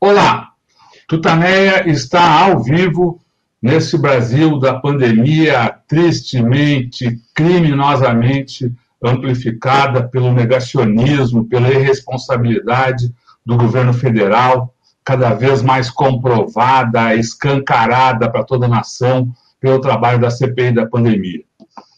Olá, Tutaneia está ao vivo nesse Brasil da pandemia tristemente, criminosamente amplificada pelo negacionismo, pela irresponsabilidade do governo federal, cada vez mais comprovada, escancarada para toda a nação pelo trabalho da CPI da pandemia.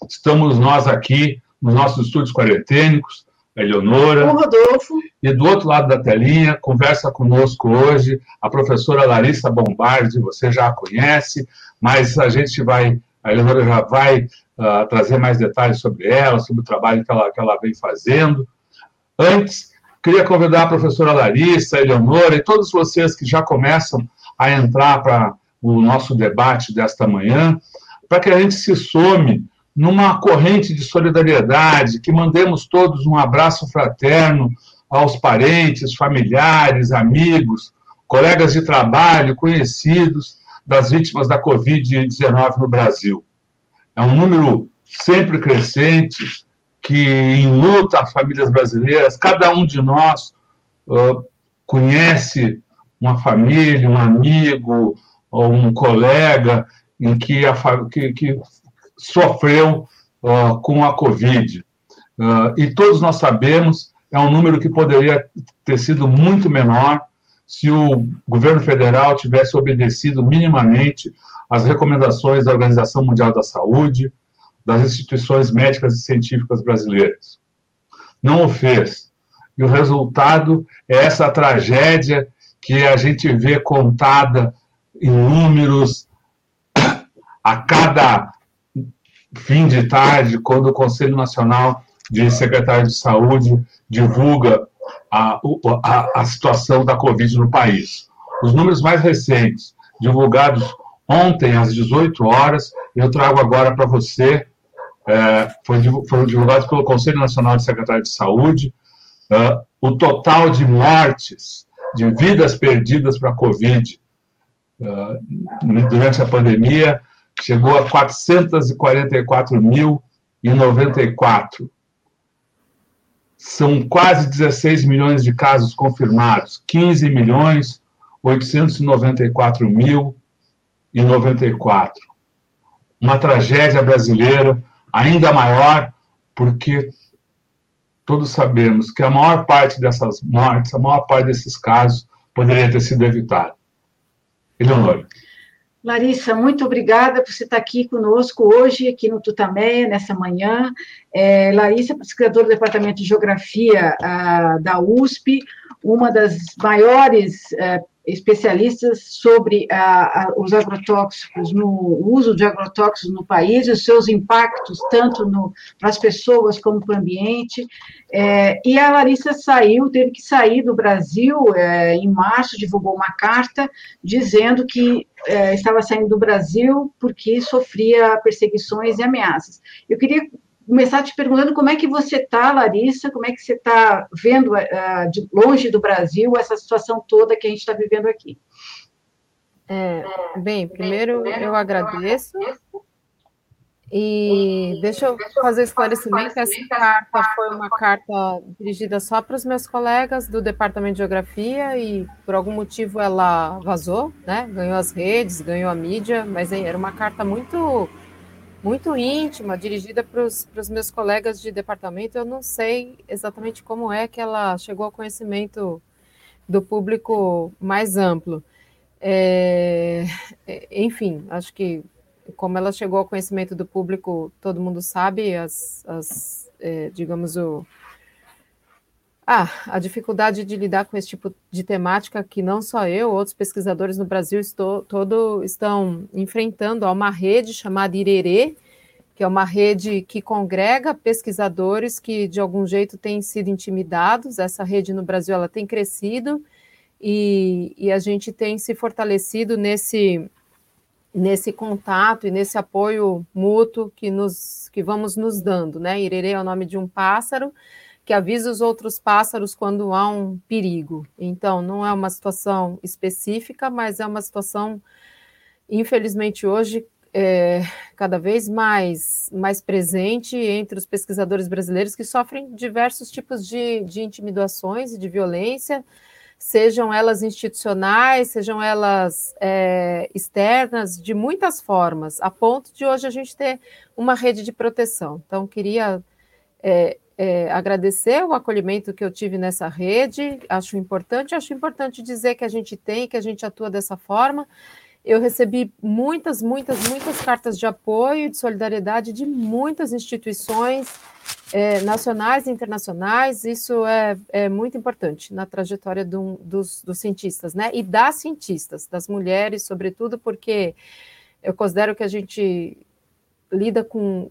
Estamos nós aqui nos nossos estúdios quarentênicos, a Eleonora. O Rodolfo. E do outro lado da telinha, conversa conosco hoje a professora Larissa Bombardi, você já a conhece, mas a gente vai, a Eleonora já vai uh, trazer mais detalhes sobre ela, sobre o trabalho que ela, que ela vem fazendo. Antes, queria convidar a professora Larissa, a Eleonora e todos vocês que já começam a entrar para o nosso debate desta manhã, para que a gente se some numa corrente de solidariedade, que mandemos todos um abraço fraterno aos parentes, familiares, amigos, colegas de trabalho, conhecidos das vítimas da Covid-19 no Brasil. É um número sempre crescente que enluta as famílias brasileiras. Cada um de nós uh, conhece uma família, um amigo ou um colega em que, a, que, que sofreu uh, com a Covid. Uh, e todos nós sabemos, é um número que poderia ter sido muito menor se o governo federal tivesse obedecido minimamente às recomendações da Organização Mundial da Saúde, das instituições médicas e científicas brasileiras. Não o fez. E o resultado é essa tragédia que a gente vê contada em números a cada fim de tarde, quando o Conselho Nacional de Secretários de Saúde divulga a, a, a situação da Covid no país. Os números mais recentes, divulgados ontem às 18 horas, eu trago agora para você, é, foram divulgados pelo Conselho Nacional de Secretários de Saúde, é, o total de mortes, de vidas perdidas para a Covid é, durante a pandemia chegou a 444.094. São quase 16 milhões de casos confirmados, 15 milhões 894 mil e 94. Uma tragédia brasileira ainda maior, porque todos sabemos que a maior parte dessas mortes, a maior parte desses casos, poderia ter sido evitada. Eleonora. Larissa, muito obrigada por você estar aqui conosco hoje, aqui no Tutameia, nessa manhã. É, Larissa, pesquisadora do Departamento de Geografia a, da USP, uma das maiores é, especialistas sobre a, a, os agrotóxicos, no o uso de agrotóxicos no país e os seus impactos, tanto para as pessoas como para o ambiente. É, e a Larissa saiu, teve que sair do Brasil é, em março, divulgou uma carta dizendo que é, estava saindo do Brasil porque sofria perseguições e ameaças. Eu queria começar te perguntando como é que você está, Larissa, como é que você está vendo uh, de longe do Brasil essa situação toda que a gente está vivendo aqui. É, bem, primeiro eu agradeço. E deixa eu fazer esclarecimento, essa carta foi uma carta dirigida só para os meus colegas do Departamento de Geografia e por algum motivo ela vazou, né? Ganhou as redes, ganhou a mídia, mas era uma carta muito muito íntima, dirigida para os meus colegas de departamento. Eu não sei exatamente como é que ela chegou ao conhecimento do público mais amplo. É, é, enfim, acho que como ela chegou ao conhecimento do público, todo mundo sabe as, as é, digamos, o, ah, a dificuldade de lidar com esse tipo de temática que não só eu, outros pesquisadores no Brasil estou, todo estão enfrentando. Há uma rede chamada Irerê, que é uma rede que congrega pesquisadores que de algum jeito têm sido intimidados. Essa rede no Brasil ela tem crescido e, e a gente tem se fortalecido nesse nesse contato e nesse apoio mútuo que nos que vamos nos dando, né? Irerê é o nome de um pássaro que avisa os outros pássaros quando há um perigo. Então, não é uma situação específica, mas é uma situação, infelizmente, hoje, é, cada vez mais, mais presente entre os pesquisadores brasileiros que sofrem diversos tipos de, de intimidações e de violência, sejam elas institucionais, sejam elas é, externas, de muitas formas, a ponto de hoje a gente ter uma rede de proteção. Então, queria é, é, agradecer o acolhimento que eu tive nessa rede, acho importante, acho importante dizer que a gente tem, que a gente atua dessa forma. Eu recebi muitas, muitas, muitas cartas de apoio de solidariedade de muitas instituições é, nacionais e internacionais. Isso é, é, muito importante na trajetória do, dos, dos cientistas, né? E das cientistas, das mulheres, sobretudo, porque eu considero que a gente lida com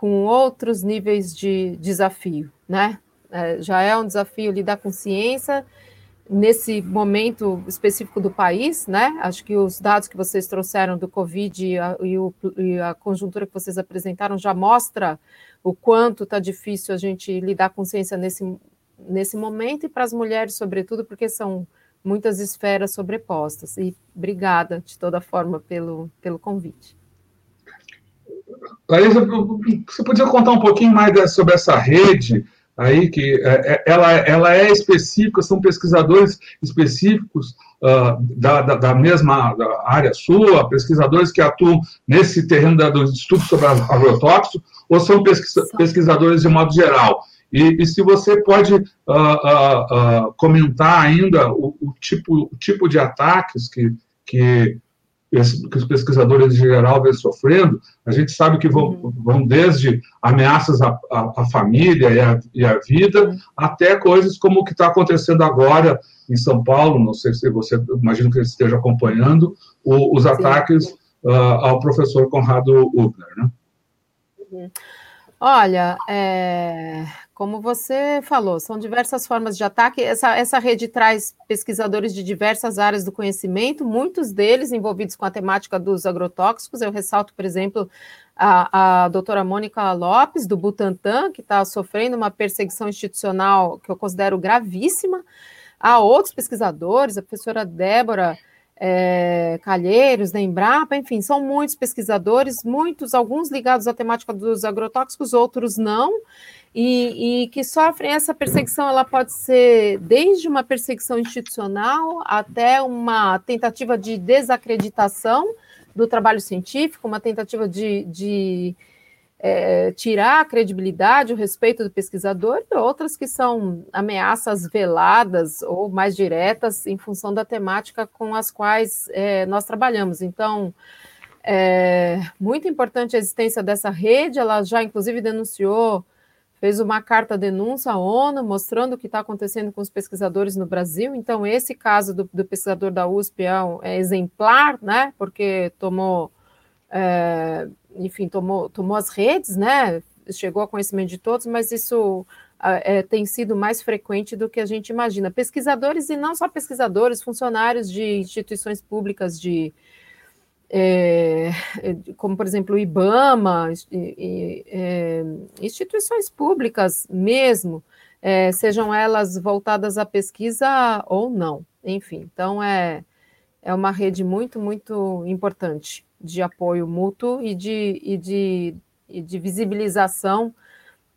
com outros níveis de desafio, né? É, já é um desafio lidar com ciência nesse momento específico do país, né? Acho que os dados que vocês trouxeram do Covid e a, e o, e a conjuntura que vocês apresentaram já mostra o quanto está difícil a gente lidar com ciência nesse, nesse momento e para as mulheres, sobretudo, porque são muitas esferas sobrepostas. E obrigada, de toda forma, pelo, pelo convite. Larissa, você podia contar um pouquinho mais sobre essa rede aí, que é, é, ela, ela é específica, são pesquisadores específicos uh, da, da, da, mesma área sua, pesquisadores que atuam nesse terreno da, do estudo sobre agrotóxicos, ou são pesquisa, pesquisadores de modo geral? E, e se você pode uh, uh, comentar ainda o, o, tipo, o tipo de ataques que, que que os pesquisadores em geral vêm sofrendo, a gente sabe que vão, uhum. vão desde ameaças à, à, à família e à, e à vida, uhum. até coisas como o que está acontecendo agora em São Paulo, não sei se você, imagino que esteja acompanhando, o, os ataques uh, ao professor Conrado Ubner, né? Uhum. Olha, é, como você falou, são diversas formas de ataque. Essa, essa rede traz pesquisadores de diversas áreas do conhecimento, muitos deles envolvidos com a temática dos agrotóxicos. Eu ressalto, por exemplo, a, a doutora Mônica Lopes, do Butantan, que está sofrendo uma perseguição institucional que eu considero gravíssima. Há outros pesquisadores, a professora Débora é, Calheiros, da Embrapa, enfim, são muitos pesquisadores, muitos, alguns ligados à temática dos agrotóxicos, outros não, e, e, que sofrem essa perseguição, ela pode ser desde uma perseguição institucional até uma tentativa de desacreditação do trabalho científico, uma tentativa de, de é, tirar a credibilidade, o respeito do pesquisador, e outras que são ameaças veladas ou mais diretas em função da temática com as quais é, nós trabalhamos. Então, é muito importante a existência dessa rede, ela já inclusive denunciou, fez uma carta denúncia à ONU mostrando o que está acontecendo com os pesquisadores no Brasil. Então, esse caso do, do pesquisador da USP é, um, é exemplar, né? Porque tomou é, enfim, tomou, tomou as redes, né? Chegou a conhecimento de todos, mas isso é, tem sido mais frequente do que a gente imagina. Pesquisadores, e não só pesquisadores, funcionários de instituições públicas de. É, como, por exemplo, o IBAMA, é, instituições públicas mesmo, é, sejam elas voltadas à pesquisa ou não. Enfim, então é, é uma rede muito, muito importante de apoio mútuo e de, e de, e de visibilização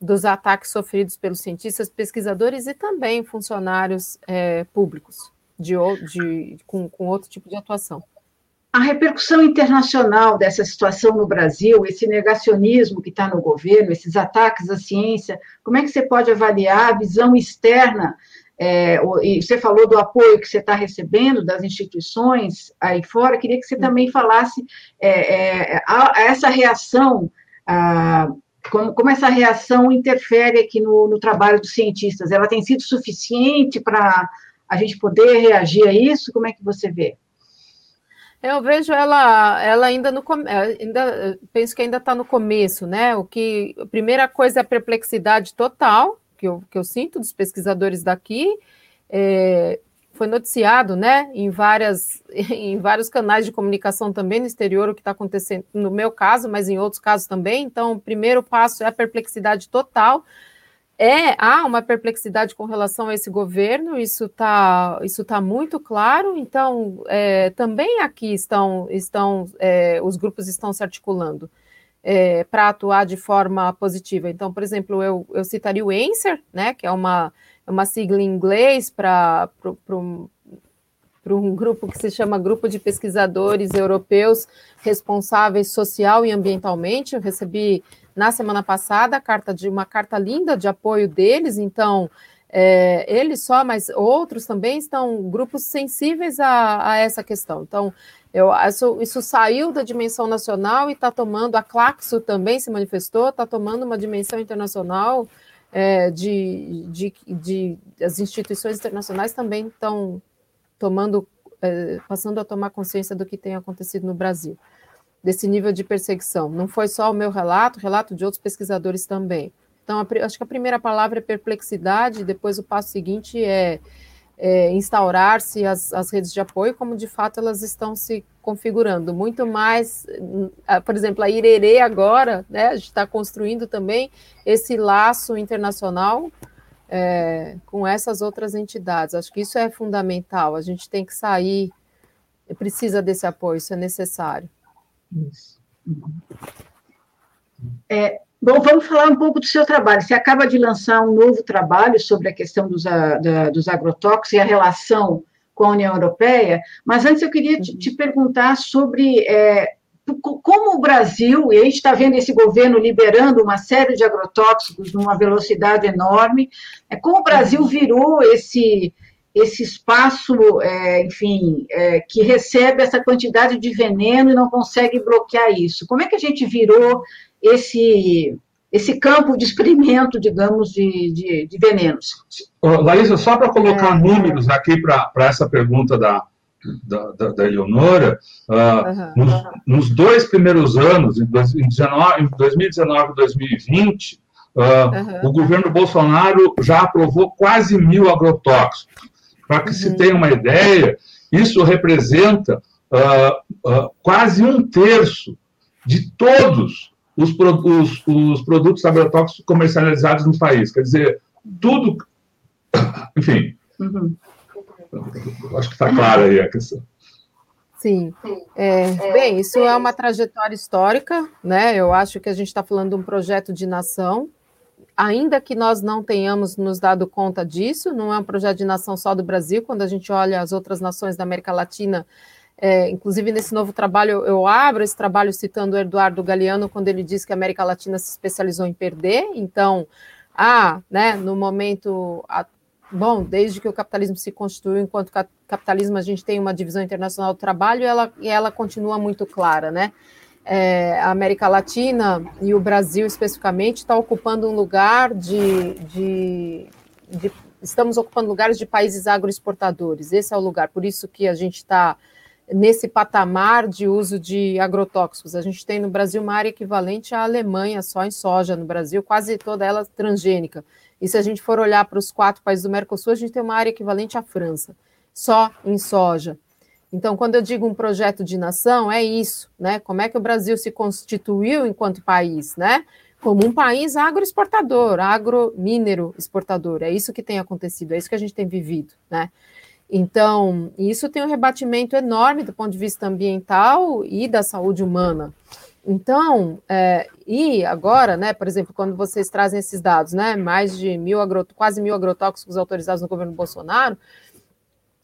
dos ataques sofridos pelos cientistas, pesquisadores e também funcionários é, públicos de, de, com, com outro tipo de atuação. A repercussão internacional dessa situação no Brasil, esse negacionismo que está no governo, esses ataques à ciência, como é que você pode avaliar a visão externa é, você falou do apoio que você está recebendo das instituições aí fora, queria que você também falasse é, é, a, a essa reação, a, como, como, essa reação interfere aqui no, no, trabalho dos cientistas. Ela tem sido suficiente para a gente poder reagir a isso? Como é que você vê? Eu vejo ela, ela ainda no é, ainda penso que ainda está no começo, né? O que a primeira coisa é a perplexidade total, que eu, que eu sinto dos pesquisadores daqui, é, foi noticiado, né, em várias, em vários canais de comunicação também no exterior o que está acontecendo, no meu caso, mas em outros casos também. Então, o primeiro passo é a perplexidade total. É, há uma perplexidade com relação a esse governo, isso está isso tá muito claro. Então, é, também aqui estão, estão é, os grupos estão se articulando é, para atuar de forma positiva. Então, por exemplo, eu, eu citaria o ANSWER, né, que é uma, é uma sigla em inglês para para um grupo que se chama Grupo de Pesquisadores Europeus Responsáveis Social e Ambientalmente. Eu recebi na semana passada carta de uma carta linda de apoio deles, então é, eles só, mas outros também estão grupos sensíveis a, a essa questão. Então, eu, isso, isso, saiu da dimensão nacional e está tomando, a Claxo também se manifestou, está tomando uma dimensão internacional é, de, de, de, as instituições internacionais também estão tomando, é, passando a tomar consciência do que tem acontecido no Brasil, desse nível de perseguição. Não foi só o meu relato, relato de outros pesquisadores também. Então, acho que a primeira palavra é perplexidade, depois o passo seguinte é, é instaurar-se as, as redes de apoio, como de fato elas estão se configurando. Muito mais, por exemplo, a Irerê agora, né, a gente está construindo também esse laço internacional é, com essas outras entidades. Acho que isso é fundamental. A gente tem que sair, precisa desse apoio, isso é necessário. Isso. É, Bom, vamos falar um pouco do seu trabalho. Você acaba de lançar um novo trabalho sobre a questão dos, a, da, dos agrotóxicos e a relação com a União Europeia, mas antes eu queria te, te perguntar sobre é, como o Brasil, e a gente está vendo esse governo liberando uma série de agrotóxicos numa velocidade enorme, é, como o Brasil virou esse, esse espaço, é, enfim, é, que recebe essa quantidade de veneno e não consegue bloquear isso. Como é que a gente virou esse, esse campo de experimento, digamos, de, de, de venenos. Larissa, só para colocar é, números aqui para essa pergunta da, da, da, da Eleonora, uh, uhum, nos, uhum. nos, dois primeiros anos, em, 2019 e 2020, uh, uhum, o governo Bolsonaro já aprovou quase mil agrotóxicos. Para que se uhum. tenha uma ideia, isso representa uh, quase um terço de todos os, os, os produtos agrotóxicos comercializados no país. Quer dizer, tudo. Enfim. Uhum. Acho que está clara aí a questão. Sim. É, bem, isso é uma trajetória histórica, né? Eu acho que a gente está falando de um projeto de nação, ainda que nós não tenhamos nos dado conta disso, não é um projeto de nação só do Brasil, quando a gente olha as outras nações da América Latina, é, inclusive, nesse novo trabalho, eu abro esse trabalho citando o Eduardo Galeano, quando ele diz que a América Latina se especializou em perder. Então, ah, né, no momento. A, bom, desde que o capitalismo se constituiu enquanto capitalismo, a gente tem uma divisão internacional do trabalho e ela, e ela continua muito clara, né? É, a América Latina e o Brasil especificamente está ocupando um lugar de, de, de, estamos ocupando lugares de países agroexportadores. Esse é o lugar. Por isso que a gente está nesse patamar de uso de agrotóxicos. A gente tem no Brasil uma área equivalente à Alemanha só em soja no Brasil, quase toda ela transgênica. E se a gente for olhar para os quatro países do Mercosul, a gente tem uma área equivalente à França, só em soja. Então, quando eu digo um projeto de nação, é isso, né? Como é que o Brasil se constituiu enquanto país, né? Como um país agroexportador, agromínero exportador. É isso que tem acontecido, é isso que a gente tem vivido, né? Então, isso tem um rebatimento enorme do ponto de vista ambiental e da saúde humana. Então, é, e agora, né, por exemplo, quando vocês trazem esses dados, né, mais de mil agro, quase mil agrotóxicos autorizados no governo Bolsonaro,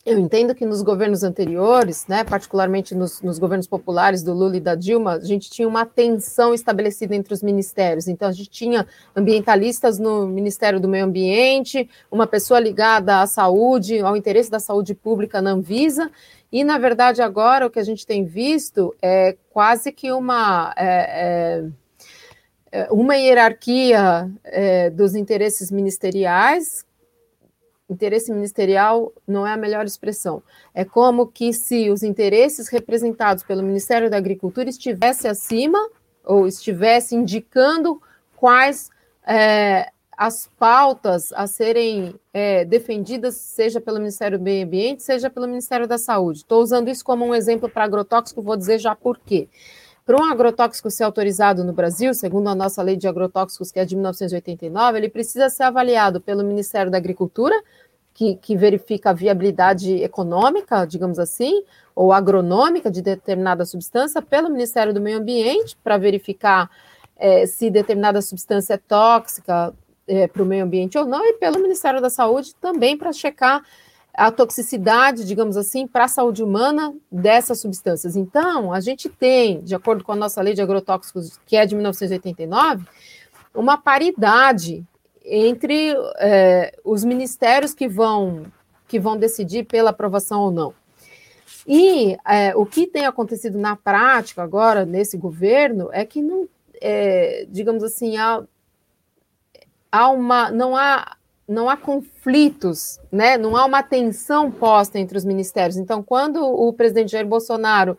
eu entendo que nos governos anteriores, né, particularmente nos, nos, governos populares do Lula e da Dilma, a gente tinha uma tensão estabelecida entre os ministérios. Então, a gente tinha ambientalistas no Ministério do Meio Ambiente, uma pessoa ligada à saúde, ao interesse da saúde pública na Anvisa, e, na verdade, agora o que a gente tem visto é quase que uma. É, é, é uma hierarquia é, dos interesses ministeriais interesse ministerial não é a melhor expressão. É como que se os interesses representados pelo Ministério da Agricultura estivesse acima ou estivesse indicando quais é, as pautas a serem é, defendidas, seja pelo Ministério do Meio Ambiente, seja pelo Ministério da Saúde. Estou usando isso como um exemplo para agrotóxico, vou dizer já por quê. Para um agrotóxico ser autorizado no Brasil, segundo a nossa lei de agrotóxicos, que é de 1989, ele precisa ser avaliado pelo Ministério da Agricultura, que, que verifica a viabilidade econômica, digamos assim, ou agronômica de determinada substância, pelo Ministério do Meio Ambiente, para verificar é, se determinada substância é tóxica é, para o meio ambiente ou não, e pelo Ministério da Saúde também para checar a toxicidade, digamos assim, para a saúde humana dessas substâncias. Então, a gente tem, de acordo com a nossa lei de agrotóxicos, que é de 1989, uma paridade entre é, os ministérios que vão, que vão decidir pela aprovação ou não. E é, o que tem acontecido na prática agora, nesse governo, é que não, é, digamos assim, há, há uma, não há não há conflitos, né? não há uma tensão posta entre os ministérios. Então, quando o presidente Jair Bolsonaro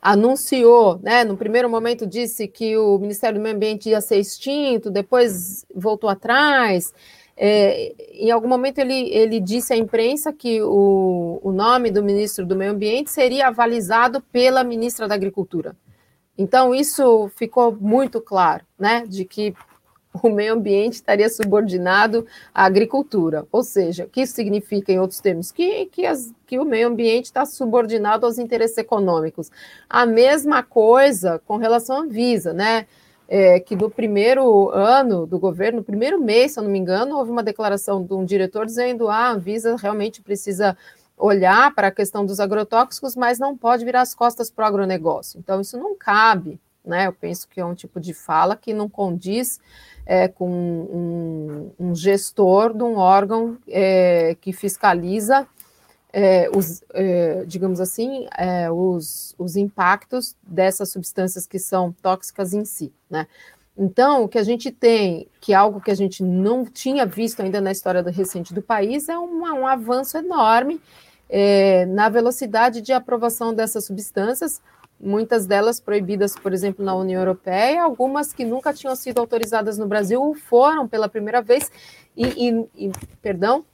anunciou, né, no primeiro momento disse que o Ministério do Meio Ambiente ia ser extinto, depois voltou atrás. É, em algum momento ele, ele disse à imprensa que o, o nome do ministro do Meio Ambiente seria avalizado pela ministra da Agricultura. Então, isso ficou muito claro, né, de que o meio ambiente estaria subordinado à agricultura. Ou seja, o que significa, em outros termos? Que, que, as, que o meio ambiente está subordinado aos interesses econômicos. A mesma coisa com relação à Visa, né? É, que no primeiro ano do governo, no primeiro mês, se eu não me engano, houve uma declaração de um diretor dizendo ah, a Visa realmente precisa olhar para a questão dos agrotóxicos, mas não pode virar as costas para o agronegócio. Então, isso não cabe, né? Eu penso que é um tipo de fala que não condiz é, com um, um, gestor de um órgão é, que fiscaliza é, os, é, digamos assim, é, os, os impactos dessas substâncias que são tóxicas em si, né? Então, o que a gente tem, que é algo que a gente não tinha visto ainda na história do, recente do país, é um, um avanço enorme é, na velocidade de aprovação dessas substâncias, muitas delas proibidas, por exemplo, na União Europeia, algumas que nunca tinham sido autorizadas no Brasil foram pela primeira vez e, e, e perdão,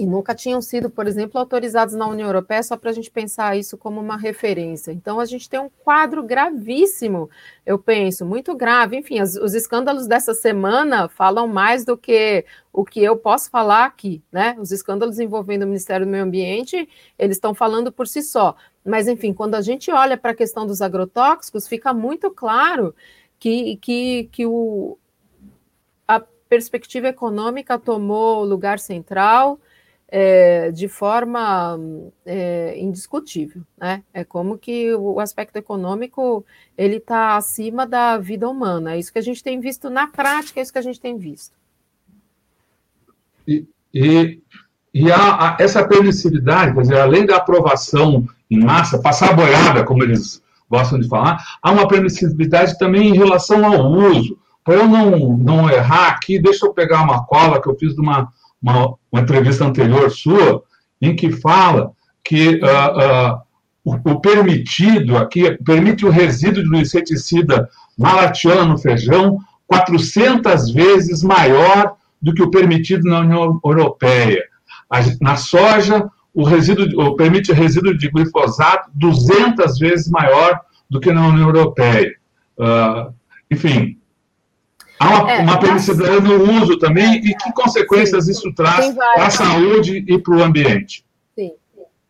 e nunca tinham sido, por exemplo, autorizados na União Europeia, só para a gente pensar isso como uma referência. Então, a gente tem um quadro gravíssimo, eu penso, muito grave. Enfim, os, os escândalos dessa semana falam mais do que o que eu posso falar aqui, né? Os escândalos envolvendo o Ministério do Meio Ambiente, eles estão falando por si só. Mas, enfim, quando a gente olha para a questão dos agrotóxicos, fica muito claro que, que, que o, a perspectiva econômica tomou lugar central é, de forma é, indiscutível. Né? É como que o aspecto econômico ele está acima da vida humana. É isso que a gente tem visto na prática, é isso que a gente tem visto. E, e, e a, a, essa permissividade, quer dizer, além da aprovação em massa, passar a boiada, como eles gostam de falar, há uma permissibilidade também em relação ao uso. Para eu não, não errar aqui, deixa eu pegar uma cola que eu fiz de uma, uma, uma entrevista anterior sua, em que fala que uh, uh, o, o, permitido aqui permite o resíduo de inseticida malatiana no feijão 400 vezes maior do que o permitido na União Europeia. Na soja, o resíduo, permite resíduo de glifosato 200 vezes maior do que na União Europeia. Uh, enfim, há uma, é, uma permissibilidade no uso também, e que consequências sim, isso traz para a saúde e para o ambiente? Sim.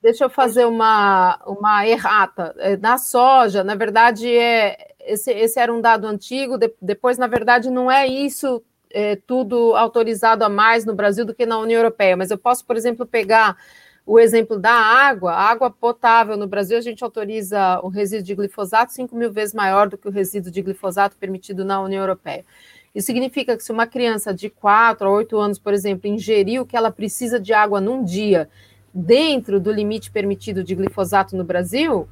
Deixa eu fazer uma, uma errata. É, na soja, na verdade, é, esse, esse era um dado antigo, de, depois, na verdade, não é isso é, tudo autorizado a mais no Brasil do que na União Europeia, mas eu posso, por exemplo, pegar o exemplo da água, a água potável no Brasil, a gente autoriza o resíduo de glifosato 5 mil vezes maior do que o resíduo de glifosato permitido na União Europeia. Isso significa que se uma criança de 4 a 8 anos, por exemplo, ingerir o que ela precisa de água num dia, dentro do limite permitido de glifosato no Brasil,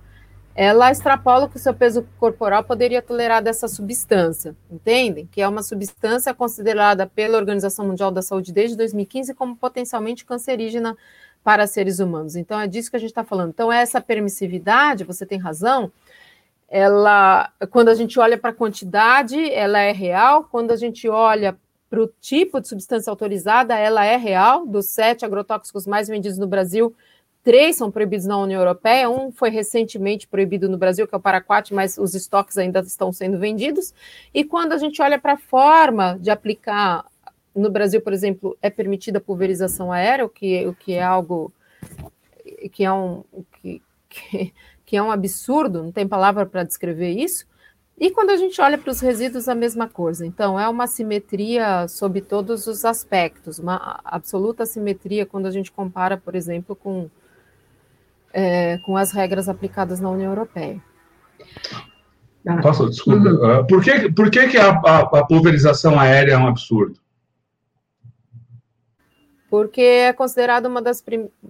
ela extrapola que o seu peso corporal poderia tolerar dessa substância, entendem? Que é uma substância considerada pela Organização Mundial da Saúde desde 2015 como potencialmente cancerígena para seres humanos. Então, é disso que a gente está falando. Então, essa permissividade, você tem razão, ela, quando a gente olha para a quantidade, ela é real, quando a gente olha para o tipo de substância autorizada, ela é real. Dos sete agrotóxicos mais vendidos no Brasil, três são proibidos na União Europeia, um foi recentemente proibido no Brasil, que é o paraquat, mas os estoques ainda estão sendo vendidos. E quando a gente olha para a forma de aplicar no Brasil, por exemplo, é permitida a pulverização aérea, o que, o que é algo que é um que, que, que é um absurdo, não tem palavra para descrever isso. E quando a gente olha para os resíduos, a mesma coisa. Então, é uma simetria sob todos os aspectos, uma absoluta simetria quando a gente compara, por exemplo, com, é, com as regras aplicadas na União Europeia. Posso, desculpa. Uhum. Por que, por que, que a, a, a pulverização aérea é um absurdo? Porque é considerada uma das,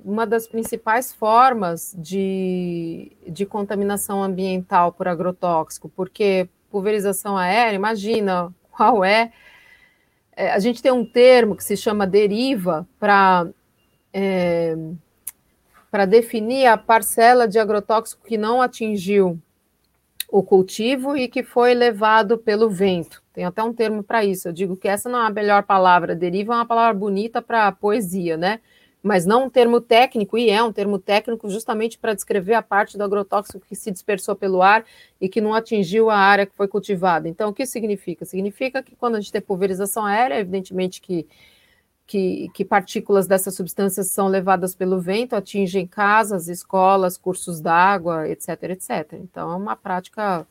uma das principais formas de, de contaminação ambiental por agrotóxico, porque pulverização aérea, imagina qual é, é a gente tem um termo que se chama deriva para é, para definir a parcela de agrotóxico que não atingiu o cultivo e que foi levado pelo vento. Tem até um termo para isso. Eu digo que essa não é a melhor palavra. Deriva é uma palavra bonita para poesia, né? Mas não um termo técnico, e é um termo técnico justamente para descrever a parte do agrotóxico que se dispersou pelo ar e que não atingiu a área que foi cultivada. Então, o que significa? Significa que quando a gente tem pulverização aérea, evidentemente que que, que, partículas dessas substâncias são levadas pelo vento, atingem casas, escolas, cursos d'água, etc, etc. Então, é uma prática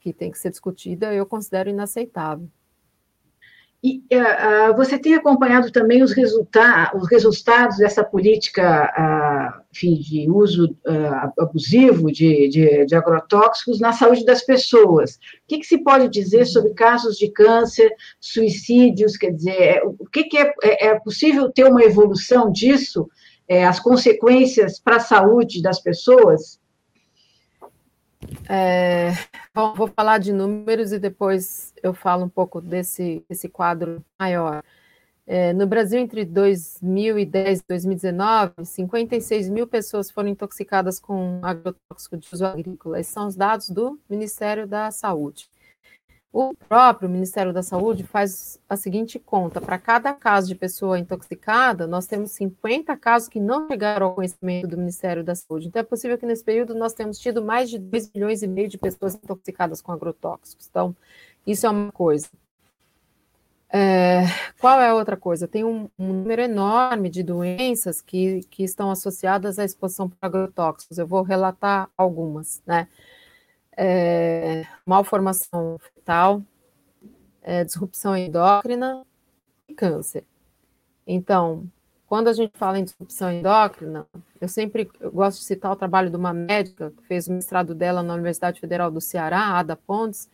que tem que ser discutida, eu considero inaceitável. E uh, você tem acompanhado também os, resulta os resultados dessa política uh, enfim, de uso uh, abusivo de, de, de, agrotóxicos na saúde das pessoas. O que, que, se pode dizer sobre casos de câncer, suicídios? Quer dizer, é, o que, que é, é, possível ter uma evolução disso? É, as consequências para a saúde das pessoas? É, bom, vou falar de números e depois eu falo um pouco desse, desse quadro maior. É, no Brasil, entre 2010 e 2019, 56 mil pessoas foram intoxicadas com agrotóxico de uso agrícola. Esses são os dados do Ministério da Saúde. O próprio Ministério da Saúde faz a seguinte conta: para cada caso de pessoa intoxicada, nós temos 50 casos que não chegaram ao conhecimento do Ministério da Saúde. Então, é possível que nesse período nós tenhamos tido mais de 2 milhões e meio de pessoas intoxicadas com agrotóxicos. Então, isso é uma coisa. É, qual é a outra coisa? Tem um, um, número enorme de doenças que, que estão associadas à exposição por agrotóxicos. Eu vou relatar algumas, né? É, malformação fetal, é, disrupção endócrina e câncer. Então, quando a gente fala em disrupção endócrina, eu sempre eu gosto de citar o trabalho de uma médica que fez o mestrado dela na Universidade Federal do Ceará, Ada Pontes,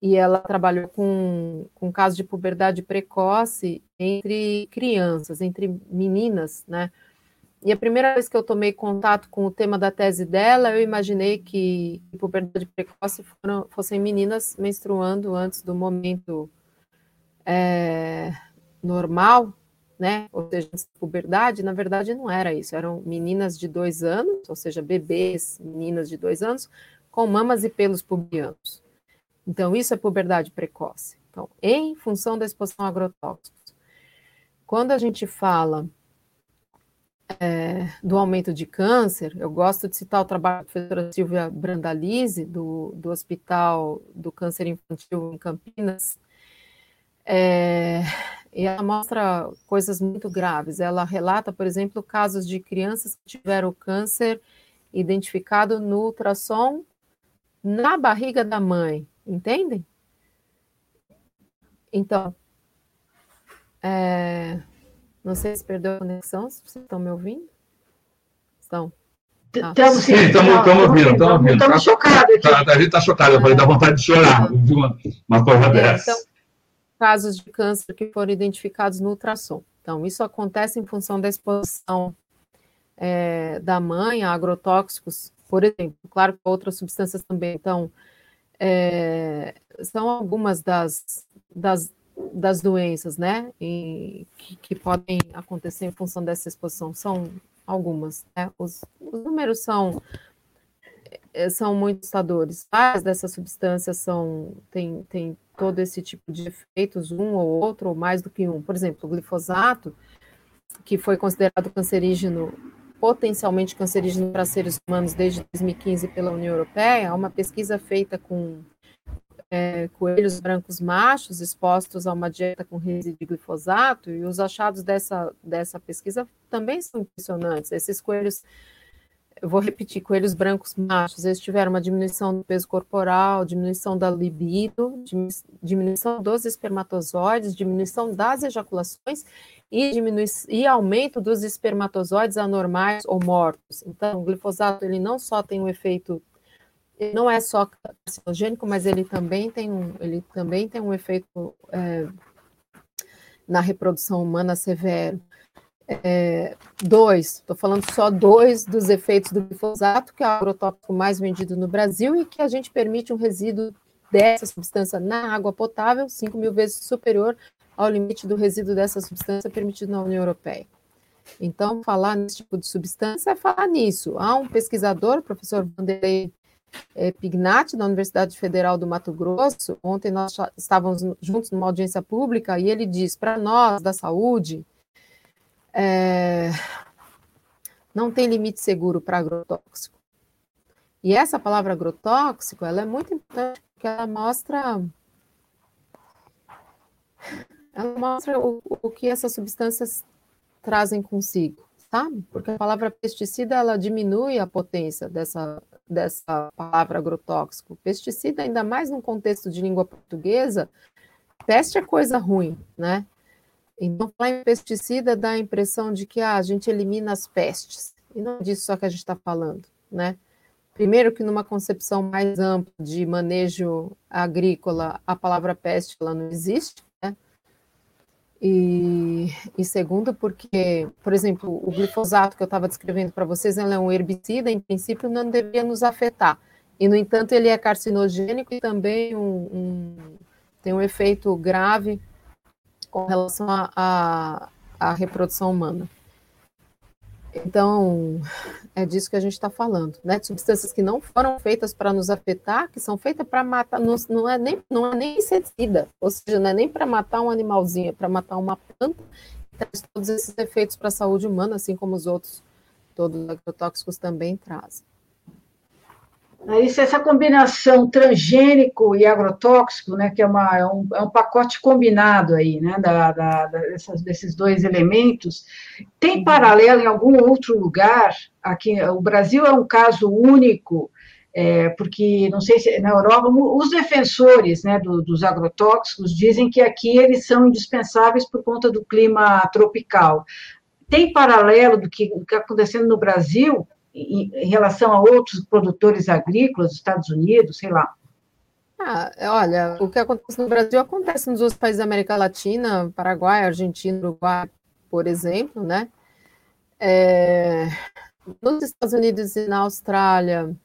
e ela trabalhou com, com casos de puberdade precoce entre crianças, entre meninas, né? E a primeira vez que eu tomei contato com o tema da tese dela, eu imaginei que puberdade precoce foram, fossem meninas menstruando antes do momento é, normal, né? Ou seja, puberdade. Na verdade, não era isso. Eram meninas de dois anos, ou seja, bebês, meninas de dois anos, com mamas e pelos pubianos. Então, isso é puberdade precoce. Então, em função da exposição a agrotóxicos. Quando a gente fala é, do aumento de câncer, eu gosto de citar o trabalho da professora Silvia Brandalize, do, do Hospital do Câncer Infantil em Campinas, é, e ela mostra coisas muito graves. Ela relata, por exemplo, casos de crianças que tiveram câncer identificado no ultrassom na barriga da mãe, entendem? Então, é, não sei se perdeu a conexão, se vocês estão me ouvindo. Estão. Ah. sim, estamos ouvindo, estamos ouvindo. Estamos chocados tá, a gente está chocado, eu falei, dá vontade de chorar, uma, uma coisa é, dessa. Então, casos de câncer que foram identificados no ultrassom. Então, isso acontece em função da exposição é, da mãe a agrotóxicos, por exemplo, claro que outras substâncias também. Então, é, são algumas das, das das doenças, né, que, que, podem acontecer em função dessa exposição, são algumas, né? os, os, números são, eh, são muito assustadores, várias dessas substâncias são, tem, tem todo esse tipo de efeitos, um ou outro, ou mais do que um, por exemplo, o glifosato, que foi considerado cancerígeno, potencialmente cancerígeno para seres humanos desde 2015 pela União Europeia, há uma pesquisa feita com é, coelhos brancos machos expostos a uma dieta com resíduo de glifosato, e os achados dessa, dessa pesquisa também são impressionantes. Esses coelhos eu vou repetir, coelhos brancos machos, eles tiveram uma diminuição do peso corporal, diminuição da libido, diminuição dos espermatozoides, diminuição das ejaculações e, diminui, e aumento dos espermatozoides anormais ou mortos. Então, o glifosato, ele não só tem um efeito, não é só carcinogênico, mas ele também tem um, ele também tem um efeito é, na reprodução humana severo. É, dois, estou falando só dois dos efeitos do glifosato, que é o agrotóxico mais vendido no Brasil e que a gente permite um resíduo dessa substância na água potável 5 mil vezes superior ao limite do resíduo dessa substância permitido na União Europeia. Então, falar nesse tipo de substância é falar nisso. Há um pesquisador, o professor Vanderlei é, Pignatti, da Universidade Federal do Mato Grosso, ontem nós estávamos juntos numa audiência pública, e ele diz, para nós da saúde, é, não tem limite seguro para agrotóxico. E essa palavra agrotóxico, ela é muito importante porque ela mostra ela mostra o, o que essas substâncias trazem consigo, sabe? Porque a palavra pesticida ela diminui a potência dessa dessa palavra agrotóxico. Pesticida, ainda mais num contexto de língua portuguesa, peste é coisa ruim, né? Então, falar em pesticida dá a impressão de que ah, a gente elimina as pestes. E não é disso só que a gente está falando, né? Primeiro que numa concepção mais ampla de manejo agrícola, a palavra peste ela não existe? E, e segundo porque, por exemplo, o glifosato que eu estava descrevendo para vocês, ele é um herbicida, em princípio não deveria nos afetar. E, no entanto, ele é carcinogênico e também um, um, tem um efeito grave com relação à reprodução humana. Então, é disso que a gente está falando, né? De substâncias que não foram feitas para nos afetar, que são feitas para matar, não, não, é nem, não é nem inseticida, ou seja, não é nem para matar um animalzinho, é para matar uma planta, traz todos esses efeitos para a saúde humana, assim como os outros, todos os agrotóxicos também trazem. Isso, essa combinação transgênico e agrotóxico, né, que é, uma, é, um, é um pacote combinado aí, né, da, da, dessas, desses dois elementos, tem uhum. paralelo em algum outro lugar? Aqui, o Brasil é um caso único, é, porque não sei se na Europa os defensores né, do, dos agrotóxicos dizem que aqui eles são indispensáveis por conta do clima tropical. Tem paralelo do que está acontecendo no Brasil em, relação a outros produtores agrícolas, Estados Unidos, sei lá? Ah, olha, o que acontece no Brasil acontece nos outros países da América Latina, Paraguai, Argentina, Uruguai, por exemplo, né? É, nos Estados Unidos e na Austrália,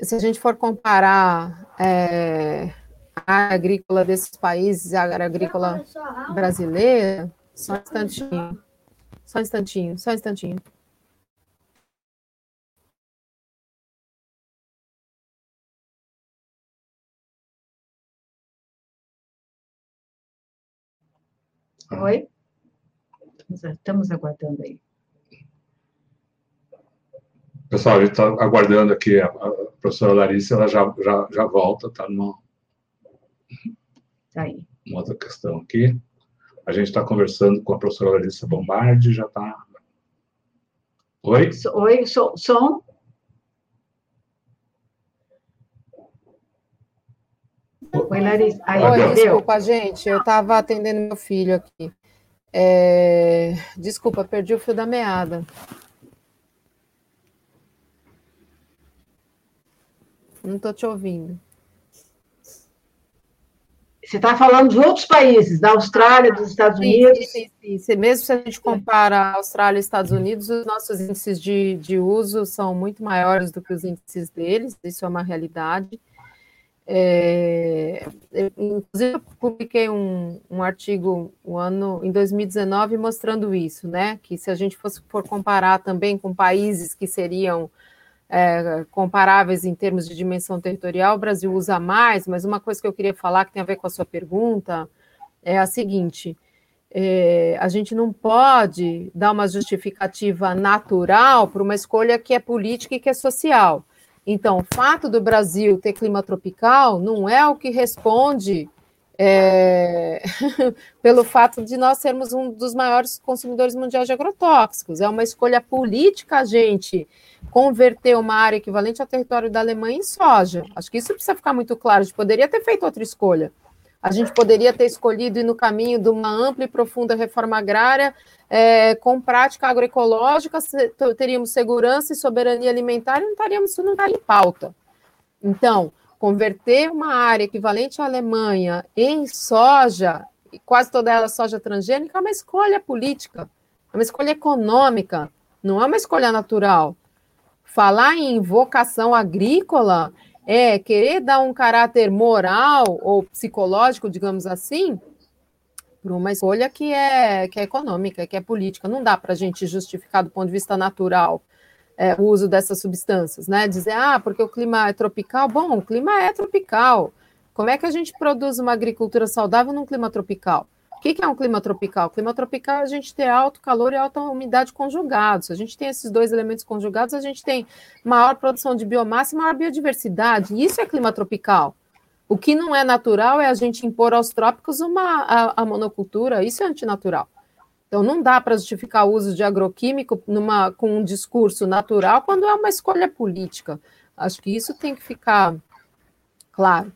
se a gente for comparar é, a área agrícola desses países e a área agrícola brasileira, só um instantinho, só um instantinho, só um instantinho. Oi? Estamos aguardando aí. Pessoal, a gente está aguardando aqui a, a, professora Larissa, ela já, já, já volta, está numa tá aí. uma outra questão aqui. A gente está conversando com a professora Larissa Bombardi, já está. Oi? Oi, som? Oi, Larissa. Aí, Oi, desculpa, gente, eu estava atendendo meu filho aqui. É... Desculpa, perdi o fio da meada. Não estou te ouvindo. Você está falando dos outros países, da Austrália, dos Estados Unidos? Sim, sim, sim. Mesmo se a gente compara a Austrália e Estados Unidos, os nossos índices de, de uso são muito maiores do que os índices deles, isso é uma realidade. É, inclusive, eu publiquei um, um artigo um ano, em 2019 mostrando isso, né? Que se a gente fosse for comparar também com países que seriam é, comparáveis em termos de dimensão territorial, o Brasil usa mais, mas uma coisa que eu queria falar que tem a ver com a sua pergunta é a seguinte: é, a gente não pode dar uma justificativa natural para uma escolha que é política e que é social. Então, o fato do Brasil ter clima tropical não é o que responde é, pelo fato de nós sermos um dos maiores consumidores mundiais de agrotóxicos. É uma escolha política a gente converter uma área equivalente ao território da Alemanha em soja. Acho que isso precisa ficar muito claro. A gente poderia ter feito outra escolha. A gente poderia ter escolhido ir no caminho de uma ampla e profunda reforma agrária é, com prática agroecológica, teríamos segurança e soberania alimentar e não estaríamos, isso não estaria em pauta. Então, converter uma área equivalente à Alemanha em soja, quase toda ela soja transgênica, é uma escolha política, é uma escolha econômica, não é uma escolha natural. Falar em vocação agrícola é querer dar um caráter moral ou psicológico, digamos assim, para uma escolha que é, que é econômica, que é política. Não dá para a gente justificar do ponto de vista natural é, o uso dessas substâncias, né? Dizer, ah, porque o clima é tropical. Bom, o clima é tropical. Como é que a gente produz uma agricultura saudável num clima tropical? O que é um clima tropical? Clima tropical é a gente ter alto calor e alta umidade conjugados. Se a gente tem esses dois elementos conjugados, a gente tem maior produção de biomassa e maior biodiversidade. Isso é clima tropical. O que não é natural é a gente impor aos trópicos uma, a, a monocultura. Isso é antinatural. Então, não dá para justificar o uso de agroquímico numa, com um discurso natural quando é uma escolha política. Acho que isso tem que ficar claro.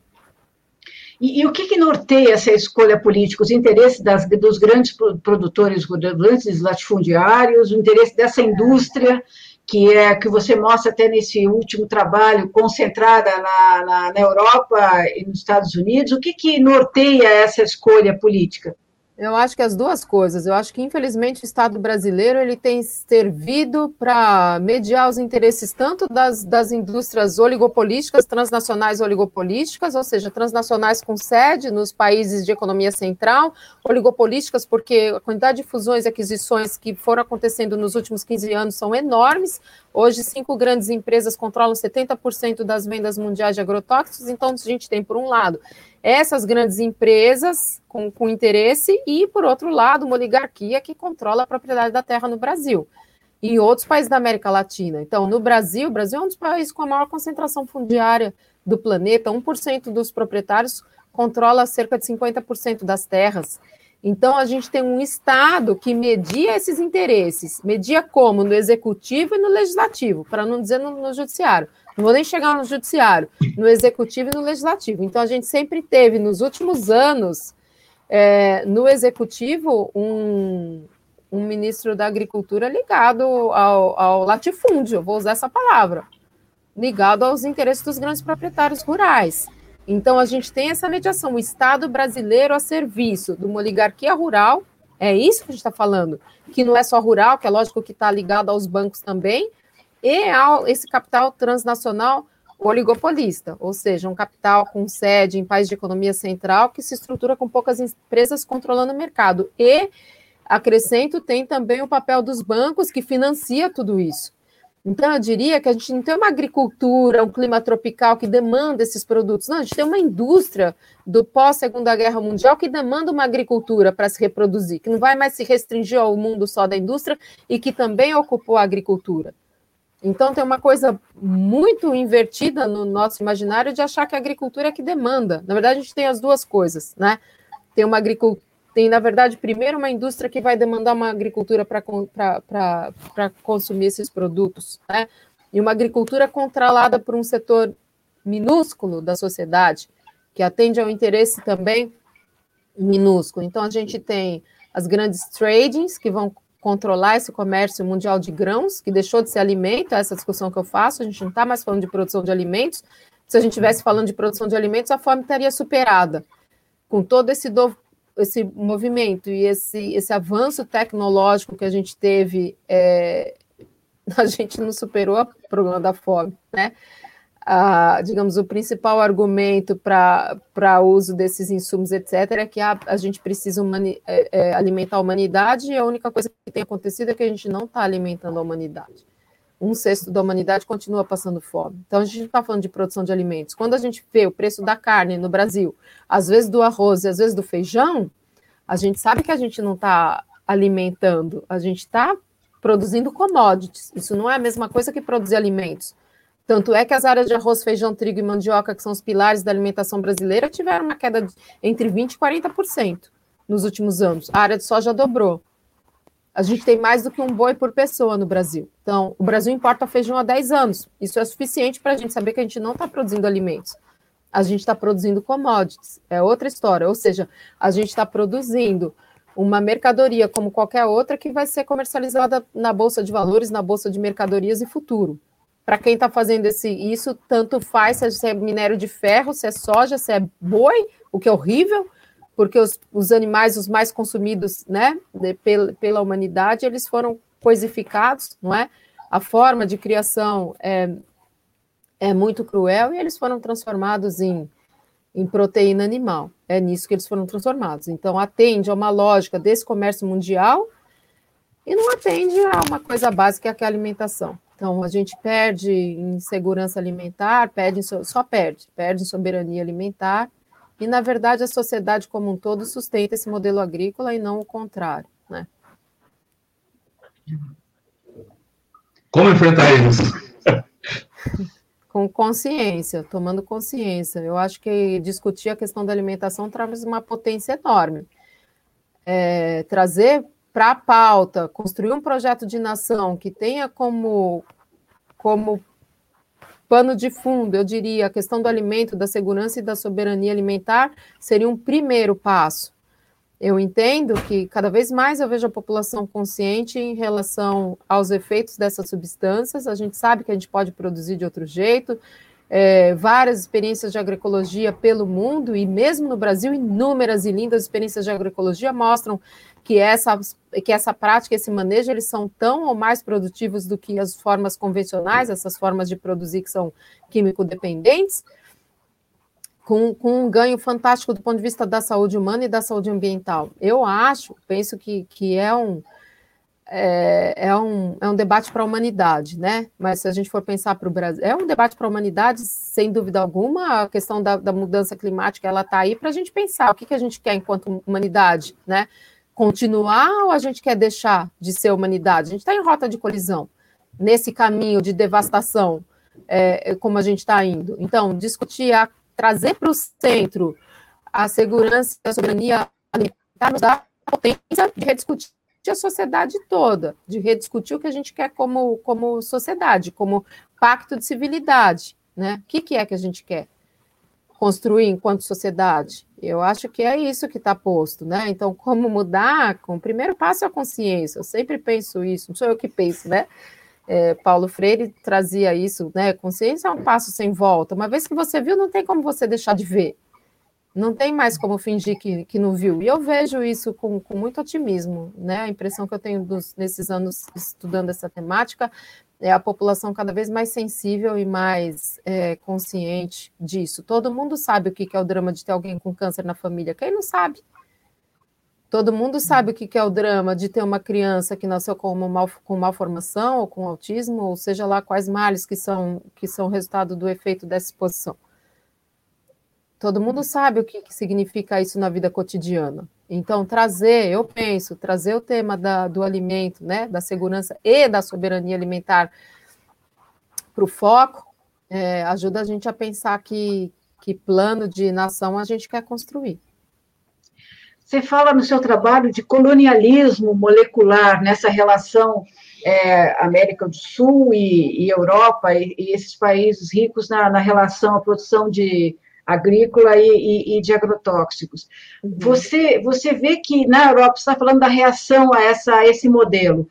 E, e, o que, que, norteia essa escolha política? Os interesses das, dos grandes produtores, grandes latifundiários, o interesse dessa indústria, que é que você mostra até nesse último trabalho, concentrada na, na, na Europa e nos Estados Unidos. O que, que norteia essa escolha política? Eu acho que as duas coisas. Eu acho que, infelizmente, o Estado brasileiro ele tem servido para mediar os interesses tanto das, das indústrias oligopolísticas, transnacionais oligopolísticas, ou seja, transnacionais com sede nos países de economia central, oligopolísticas porque a quantidade de fusões e aquisições que foram acontecendo nos últimos 15 anos são enormes. Hoje, cinco grandes empresas controlam 70% das vendas mundiais de agrotóxicos, então a gente tem, por um lado, essas grandes empresas com, com interesse e, por outro lado, uma oligarquia que controla a propriedade da terra no Brasil e em outros países da América Latina. Então, no Brasil, o Brasil é um dos países com a maior concentração fundiária do planeta, 1% dos proprietários controla cerca de 50% das terras. Então, a gente tem um Estado que media esses interesses, media como? No executivo e no legislativo, para não dizer no, no judiciário. Não vou nem chegar no judiciário, no executivo e no legislativo. Então, a gente sempre teve, nos últimos anos, é, no executivo, um, um ministro da Agricultura ligado ao, ao latifúndio, vou usar essa palavra, ligado aos interesses dos grandes proprietários rurais. Então, a gente tem essa mediação, o Estado brasileiro a serviço de uma oligarquia rural, é isso que a gente está falando, que não é só rural, que é lógico que está ligado aos bancos também, e ao, esse capital transnacional oligopolista, ou seja, um capital com sede em países de economia central que se estrutura com poucas empresas controlando o mercado. E, acrescento, tem também o papel dos bancos que financia tudo isso. Então, eu diria que a gente não tem uma agricultura, um clima tropical que demanda esses produtos. Não, a gente tem uma indústria do pós-Segunda Guerra Mundial que demanda uma agricultura para se reproduzir, que não vai mais se restringir ao mundo só da indústria e que também ocupou a agricultura. Então, tem uma coisa muito invertida no nosso imaginário de achar que a agricultura é que demanda. Na verdade, a gente tem as duas coisas, né? Tem uma agricultura tem, na verdade, primeiro uma indústria que vai demandar uma agricultura para consumir esses produtos, né? E uma agricultura controlada por um setor minúsculo da sociedade, que atende ao interesse também minúsculo. Então, a gente tem as grandes tradings, que vão controlar esse comércio mundial de grãos, que deixou de ser alimento, essa discussão que eu faço, a gente não está mais falando de produção de alimentos. Se a gente estivesse falando de produção de alimentos, a fome estaria superada. Com todo esse esse movimento e esse, esse avanço tecnológico que a gente teve, é, a gente não superou o problema da fome, né? Ah, digamos, o principal argumento para uso desses insumos, etc., é que a, a gente precisa humani, é, é, alimentar a humanidade e a única coisa que tem acontecido é que a gente não está alimentando a humanidade. Um sexto da humanidade continua passando fome. Então, a gente está falando de produção de alimentos. Quando a gente vê o preço da carne no Brasil, às vezes do arroz e às vezes do feijão, a gente sabe que a gente não está alimentando, a gente está produzindo commodities. Isso não é a mesma coisa que produzir alimentos. Tanto é que as áreas de arroz, feijão, trigo e mandioca, que são os pilares da alimentação brasileira, tiveram uma queda de entre 20% e 40% nos últimos anos. A área de soja dobrou. A gente tem mais do que um boi por pessoa no Brasil. Então, o Brasil importa feijão há 10 anos. Isso é suficiente para a gente saber que a gente não está produzindo alimentos. A gente está produzindo commodities. É outra história. Ou seja, a gente está produzindo uma mercadoria como qualquer outra que vai ser comercializada na Bolsa de Valores, na Bolsa de Mercadorias e futuro. Para quem está fazendo esse, isso, tanto faz se é minério de ferro, se é soja, se é boi, o que é horrível, porque os, os animais os mais consumidos né, de, pela, pela humanidade, eles foram coisificados, não é? A forma de criação é, é muito cruel e eles foram transformados em, em proteína animal. É nisso que eles foram transformados. Então, atende a uma lógica desse comércio mundial e não atende a uma coisa básica que é a alimentação. Então, a gente perde em segurança alimentar, perde, só perde, perde em soberania alimentar e, na verdade, a sociedade como um todo sustenta esse modelo agrícola e não o contrário. Né? Como enfrentar isso? Com consciência, tomando consciência. Eu acho que discutir a questão da alimentação traz uma potência enorme. É, trazer para a pauta, construir um projeto de nação que tenha como, como pano de fundo, eu diria, a questão do alimento, da segurança e da soberania alimentar seria um primeiro passo. Eu entendo que cada vez mais eu vejo a população consciente em relação aos efeitos dessas substâncias. A gente sabe que a gente pode produzir de outro jeito. É, várias experiências de agroecologia pelo mundo e mesmo no Brasil, inúmeras e lindas experiências de agroecologia mostram que essa, que essa prática, esse manejo, eles são tão ou mais produtivos do que as formas convencionais, essas formas de produzir que são químico-dependentes, com, com um ganho fantástico do ponto de vista da saúde humana e da saúde ambiental. Eu acho, penso que, que é um, é, é, um, é um debate para a humanidade, né? Mas se a gente for pensar para o Brasil, é um debate para a humanidade, sem dúvida alguma. A questão da, da mudança climática ela está aí para a gente pensar o que, que a gente quer enquanto humanidade, né? continuar ou a gente quer deixar de ser humanidade? A gente está em rota de colisão, nesse caminho de devastação, é, como a gente está indo. Então, discutir, a, trazer para o centro a segurança e a soberania alimentar nos dá a potência de rediscutir a sociedade toda, de rediscutir o que a gente quer como, como sociedade, como pacto de civilidade. Né? O que, que é que a gente quer construir enquanto sociedade? Eu acho que é isso que está posto, né? Então, como mudar? Com o primeiro passo é a consciência. Eu sempre penso isso, não sou eu que penso, né? É, Paulo Freire trazia isso, né? Consciência é um passo sem volta. Uma vez que você viu, não tem como você deixar de ver. Não tem mais como fingir que, que não viu. E eu vejo isso com, com muito otimismo, né? A impressão que eu tenho dos, nesses anos estudando essa temática é a população cada vez mais sensível e mais é, consciente disso. Todo mundo sabe o que é o drama de ter alguém com câncer na família. Quem não sabe? Todo mundo sabe o que é o drama de ter uma criança que nasceu com, uma mal, com malformação ou com autismo, ou seja lá quais males que são, que são resultado do efeito dessa exposição. Todo mundo sabe o que, que significa isso na vida cotidiana. Então, trazer, eu penso, trazer o tema da, do alimento, né, da segurança e da soberania alimentar para o foco, é, ajuda a gente a pensar que, que plano de nação a gente quer construir. Você fala no seu trabalho de colonialismo molecular, nessa relação é, América do Sul e, e Europa, e, e, esses países ricos na, na relação à produção de, agrícola e, e, e de agrotóxicos. Uhum. Você, você vê que na Europa, você está falando da reação a, essa, a esse modelo.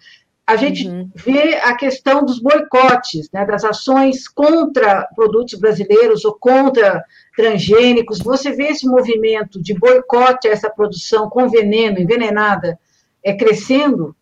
A gente uhum. vê a questão dos boicotes, né, das ações contra produtos brasileiros ou contra transgênicos. Você vê esse movimento de boicote a essa produção com veneno, envenenada, é crescendo?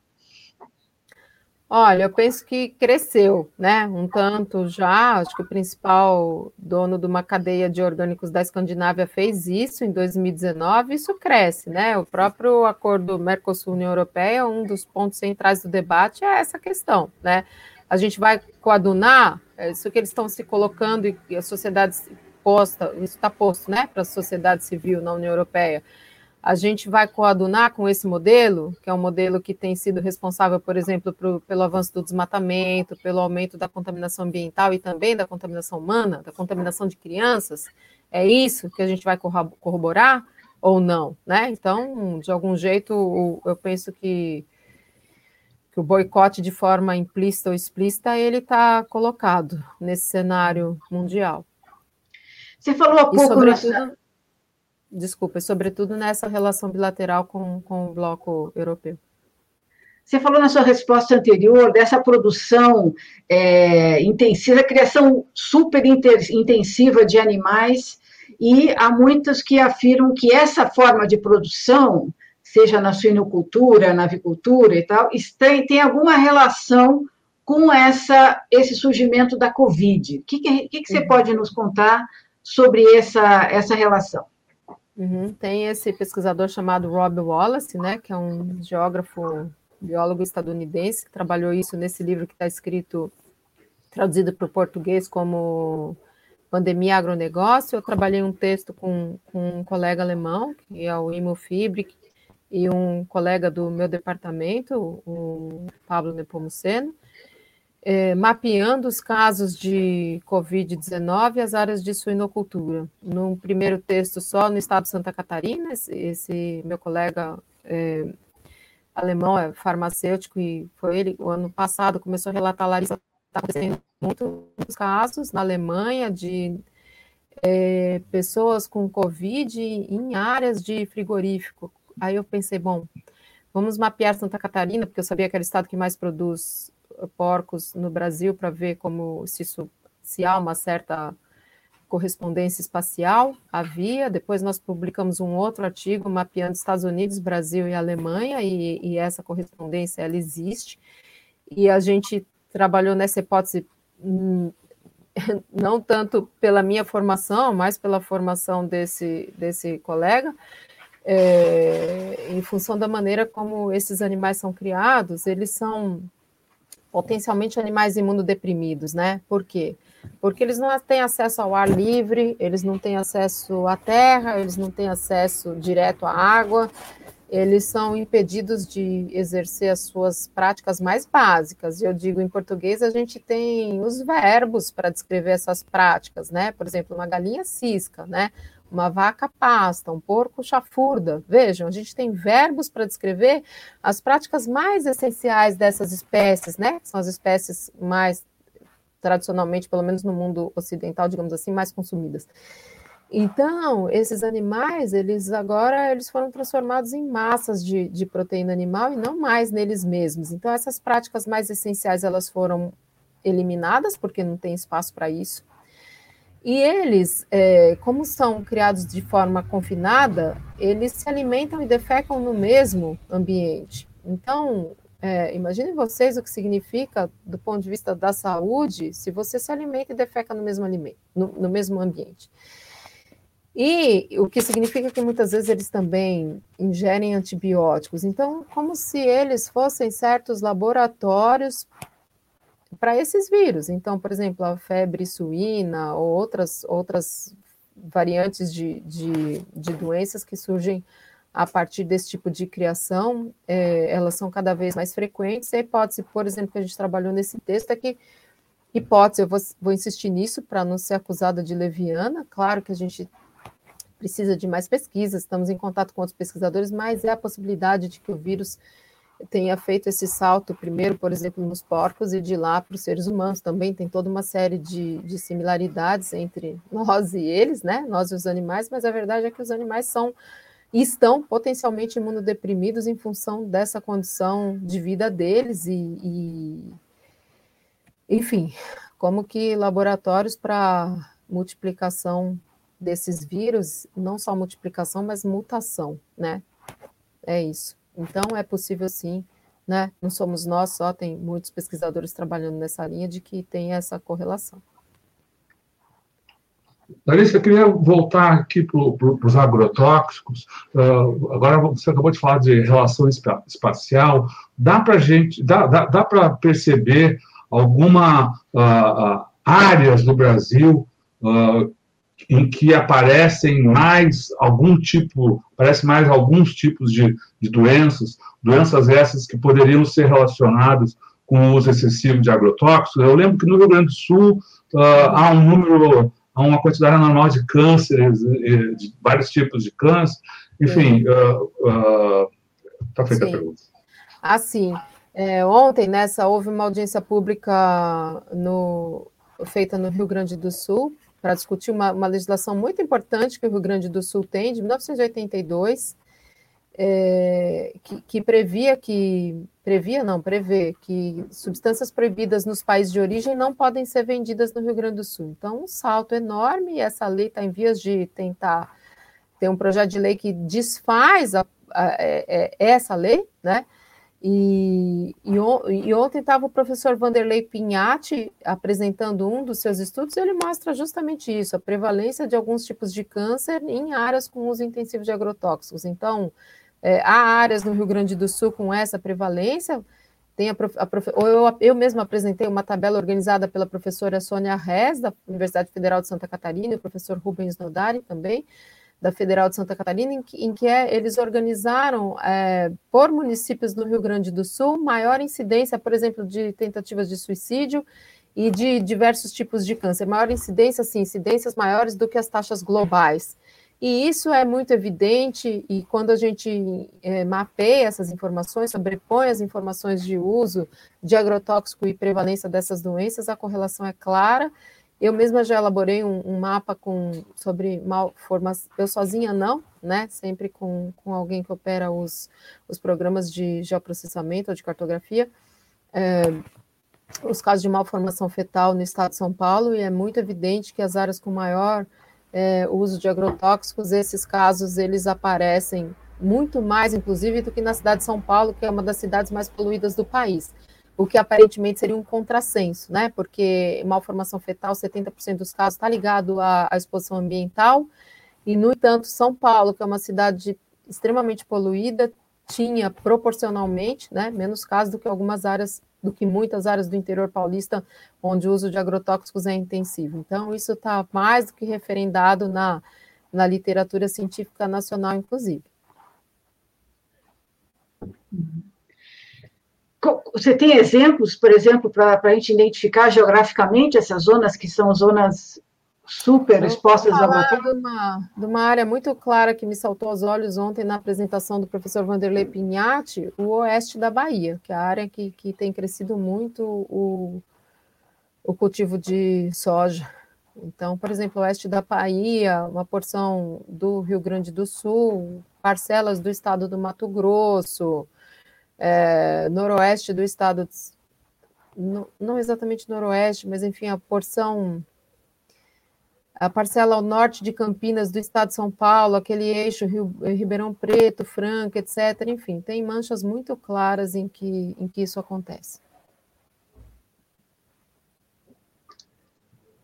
Olha, eu penso que cresceu, né? Um tanto já. Acho que o principal dono de uma cadeia de orgânicos da Escandinávia fez isso em 2019. Isso cresce, né? O próprio acordo Mercosul-União Europeia, um dos pontos centrais do debate é essa questão, né? A gente vai coadunar é isso que eles estão se colocando e a sociedade posta, isso está posto, né, para a sociedade civil na União Europeia a gente vai coadunar com esse modelo, que é um modelo que tem sido responsável, por exemplo, pro, pelo avanço do desmatamento, pelo aumento da contaminação ambiental e também da contaminação humana, da contaminação de crianças? É isso que a gente vai corroborar ou não, né? Então, de algum jeito, eu penso que, que o boicote de forma implícita ou explícita, ele está colocado nesse cenário mundial. Você falou há pouco... E, sobretudo, desculpa, sobretudo nessa relação bilateral com, com o bloco europeu. Você falou na sua resposta anterior dessa produção é, intensiva, criação super intensiva de animais, e há muitos que afirmam que essa forma de produção, seja na suinocultura, na avicultura e tal, tem, tem alguma relação com essa, esse surgimento da Covid. O que, que, que, que você uhum. pode nos contar sobre essa, essa relação? Uhum. Tem esse pesquisador chamado Rob Wallace, né, que é um geógrafo, biólogo estadunidense, que trabalhou isso nesse livro que está escrito, traduzido para o português como Pandemia Agronegócio. Eu trabalhei um texto com, com um colega alemão, que é o Imo Fibrick, e um colega do meu departamento, o Pablo Nepomuceno, é, mapeando os casos de Covid-19 e as áreas de suinocultura. No primeiro texto, só no estado de Santa Catarina, esse, esse meu colega é, alemão é farmacêutico e foi ele, o ano passado, começou a relatar, Larissa, está acontecendo muitos casos na Alemanha de é, pessoas com Covid em áreas de frigorífico. Aí eu pensei, bom, vamos mapear Santa Catarina, porque eu sabia que era o estado que mais produz porcos no Brasil para ver como se, isso, se há uma certa correspondência espacial. Havia. Depois nós publicamos um outro artigo mapeando Estados Unidos, Brasil e Alemanha, e, e essa correspondência ela existe. E a gente trabalhou nessa hipótese hum, não tanto pela minha formação, mas pela formação desse, desse colega, é, em função da maneira como esses animais são criados, eles são potencialmente animais imunodeprimidos, né? Por quê? Porque eles não têm acesso ao ar livre, eles não têm acesso à terra, eles não têm acesso direto à água, eles são impedidos de exercer as suas práticas mais básicas. Eu digo em português, a gente tem os verbos para descrever essas práticas, né? Por exemplo, uma galinha cisca, né? Uma vaca pasta, um porco chafurda. Vejam, a gente tem verbos para descrever as práticas mais essenciais dessas espécies, né? São as espécies mais tradicionalmente, pelo menos no mundo ocidental, digamos assim, mais consumidas. Então, esses animais, eles agora eles foram transformados em massas de, de proteína animal e não mais neles mesmos. Então, essas práticas mais essenciais, elas foram eliminadas, porque não tem espaço para isso. E eles, é, como são criados de forma confinada, eles se alimentam e defecam no mesmo ambiente. Então, é, imaginem vocês o que significa, do ponto de vista da saúde, se você se alimenta e defeca no mesmo, alimento, no, no mesmo ambiente. E o que significa que muitas vezes eles também ingerem antibióticos. Então, como se eles fossem certos laboratórios para esses vírus. Então, por exemplo, a febre suína ou outras, outras variantes de, de, de doenças que surgem a partir desse tipo de criação, é, elas são cada vez mais frequentes. A hipótese, por exemplo, que a gente trabalhou nesse texto é que, hipótese, eu vou, vou insistir nisso para não ser acusada de leviana, claro que a gente precisa de mais pesquisas, estamos em contato com outros pesquisadores, mas é a possibilidade de que o vírus tenha feito esse salto primeiro, por exemplo, nos porcos e de lá para os seres humanos. Também tem toda uma série de, de similaridades entre nós e eles, né? Nós e os animais, mas a verdade é que os animais são e estão potencialmente imunodeprimidos em função dessa condição de vida deles e, e enfim, como que laboratórios para multiplicação desses vírus, não só multiplicação, mas mutação, né? É isso. Então, é possível sim, né? Não somos nós só, tem muitos pesquisadores trabalhando nessa linha de que tem essa correlação. Larissa, eu queria voltar aqui para os agrotóxicos. Uh, agora você acabou de falar de relação espacial. Dá para gente, dá, dá, dá para perceber alguma uh, uh, áreas do Brasil em que aparecem mais algum tipo, parece mais alguns tipos de, de doenças, doenças essas que poderiam ser relacionadas com o uso excessivo de agrotóxicos. Eu lembro que no Rio Grande do Sul uh, há um número, há uma quantidade anormal de cânceres, de vários tipos de câncer. Enfim, está uh, uh, feita Sim. a pergunta. Assim, é, ontem, nessa, houve uma audiência pública no, feita no Rio Grande do Sul para discutir uma, uma, legislação muito importante que o Rio Grande do Sul tem, de 1982, é, que, que, previa que previa não prevê que substâncias proibidas nos países de origem não podem ser vendidas no Rio Grande do Sul. Então, um salto enorme. E essa lei está em vias de tentar ter um projeto de lei que desfaz a, a, a, é, é, essa lei, né? E, e, e ontem estava o professor Vanderlei Pinhatti apresentando um dos seus estudos, e ele mostra justamente isso, a prevalência de alguns tipos de câncer em áreas com uso intensivo de agrotóxicos. Então, é, há áreas no Rio Grande do Sul com essa prevalência, tem a, a, eu, eu mesma apresentei uma tabela organizada pela professora Sônia Rez, da Universidade Federal de Santa Catarina, e o professor Rubens Nodari também, da Federal de Santa Catarina, em que, em que é, eles organizaram é, por municípios no Rio Grande do Sul maior incidência, por exemplo, de tentativas de suicídio e de diversos tipos de câncer, maior incidência, sim, incidências maiores do que as taxas globais. E isso é muito evidente, e quando a gente é, mapeia essas informações, sobrepõe as informações de uso de agrotóxico e prevalência dessas doenças, a correlação é clara, eu mesma já elaborei um, um mapa com, sobre malformação, eu sozinha não, né? Sempre com, com alguém que opera os, os programas de geoprocessamento ou de cartografia. É, os casos de malformação fetal no estado de São Paulo, e é muito evidente que as áreas com maior é, uso de agrotóxicos, esses casos, eles aparecem muito mais, inclusive, do que na cidade de São Paulo, que é uma das cidades mais poluídas do país o que aparentemente seria um contrassenso, né? Porque malformação fetal, 70% dos casos está ligado à, à, exposição ambiental, e, no entanto, São Paulo, que é uma cidade extremamente poluída, tinha proporcionalmente né, menos casos do que algumas áreas, do que muitas áreas do interior paulista, onde o uso de agrotóxicos é intensivo. Então, isso está mais do que referendado na, na literatura científica nacional, inclusive. Uhum. Você tem exemplos, por exemplo, para a gente identificar geograficamente essas zonas que são zonas super expostas ao? De uma, de uma área muito clara que me saltou aos olhos ontem na apresentação do professor Vanderlei Pignatti, o oeste da Bahia, que é a área que, que tem crescido muito o, o cultivo de soja. Então, por exemplo, o oeste da Bahia, uma porção do Rio Grande do Sul, parcelas do estado do Mato Grosso, é, noroeste do estado, não, não exatamente noroeste, mas enfim, a porção, a parcela ao norte de Campinas do estado de São Paulo, aquele eixo Rio, Ribeirão Preto, Franca, etc. Enfim, tem manchas muito claras em que, em que isso acontece.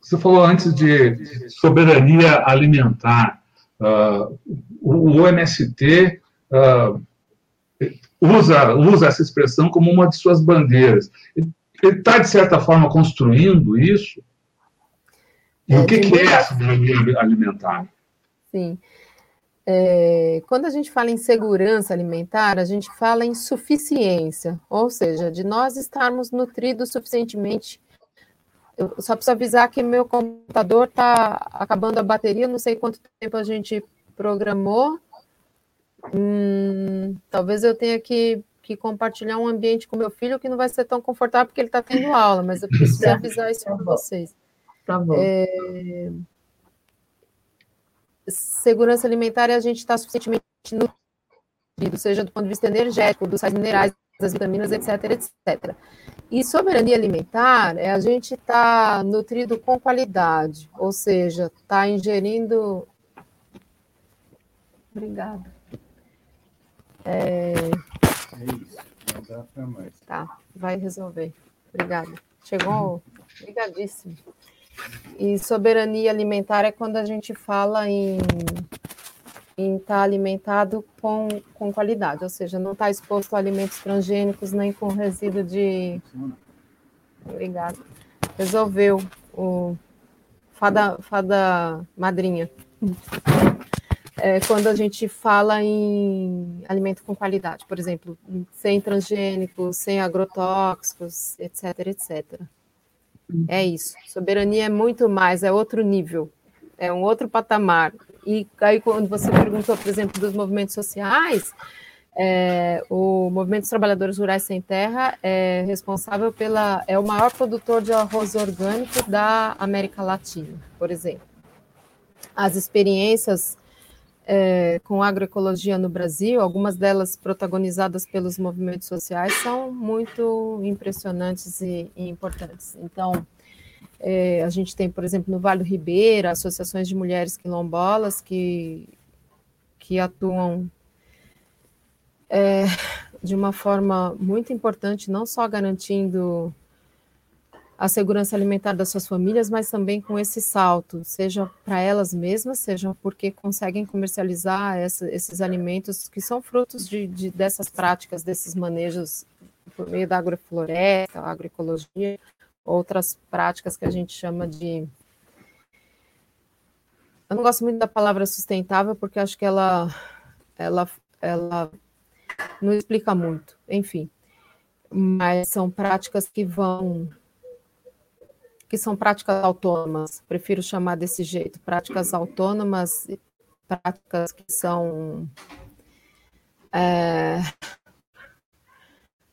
Você falou antes de soberania alimentar. Uh, o MST uh, usa, usa essa expressão como uma de suas bandeiras. Ele está, de certa forma, construindo isso? E é, o que, que é a soberania alimentar? Sim. É, quando a gente fala em segurança alimentar, a gente fala em suficiência, ou seja, de nós estarmos nutridos suficientemente. Eu só preciso avisar que meu computador está acabando a bateria, não sei quanto tempo a gente programou, Hum, talvez eu tenha que, que compartilhar um ambiente com meu filho que não vai ser tão confortável porque ele está tendo aula, mas eu preciso avisar isso tá para vocês. Tá bom. É... Segurança alimentar é a gente está suficientemente nutrido, seja do ponto de vista energético, dos sais minerais, das vitaminas, etc, etc. E soberania alimentar é a gente estar tá nutrido com qualidade, ou seja, está ingerindo. Obrigada. É... é isso, não dá para mais. Tá, vai resolver. Obrigada. Chegou? Obrigadíssimo. E soberania alimentar é quando a gente fala em estar tá alimentado com, com qualidade, ou seja, não está exposto a alimentos transgênicos nem com resíduo de. Obrigada. Resolveu o fada, fada madrinha. É, quando a gente fala em alimento com qualidade, por exemplo, sem transgênicos, sem agrotóxicos, etc, etc. É isso. Soberania é muito mais, é outro nível, é um outro patamar. E aí, quando você perguntou, por exemplo, dos movimentos sociais, é, o Movimento dos Trabalhadores Rurais Sem Terra é responsável pela. é o maior produtor de arroz orgânico da América Latina, por exemplo. As experiências é, com agroecologia no Brasil, algumas delas protagonizadas pelos movimentos sociais, são muito impressionantes e, e importantes. Então, é, a gente tem, por exemplo, no Vale do Ribeira, associações de mulheres quilombolas que, que atuam é, de uma forma muito importante, não só garantindo a segurança alimentar das suas famílias, mas também com esse salto, seja para elas mesmas, seja porque conseguem comercializar essa, esses alimentos que são frutos de, de, dessas práticas, desses manejos por meio da agrofloresta, agroecologia, outras práticas que a gente chama de. Eu não gosto muito da palavra sustentável, porque acho que ela, ela, ela não explica muito, enfim. Mas são práticas que vão que são práticas autônomas, prefiro chamar desse jeito, práticas autônomas, práticas que são é,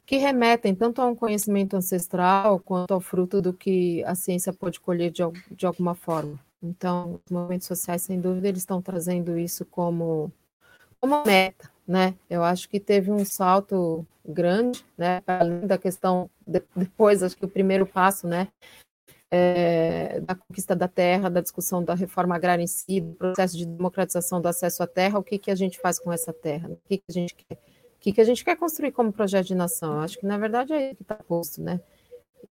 que remetem tanto a um conhecimento ancestral quanto ao fruto do que a ciência pode colher de, de alguma forma. Então, os movimentos sociais, sem dúvida, eles estão trazendo isso como, como meta, né? Eu acho que teve um salto grande, né? Além da questão, de, depois, acho que o primeiro passo, né? É, da conquista da terra, da discussão da reforma agrária em si, do processo de democratização do acesso à terra, o que, que a gente faz com essa terra? O que, que a gente quer? O que, que a gente quer construir como projeto de nação? Eu acho que, na verdade, é isso que está posto, né?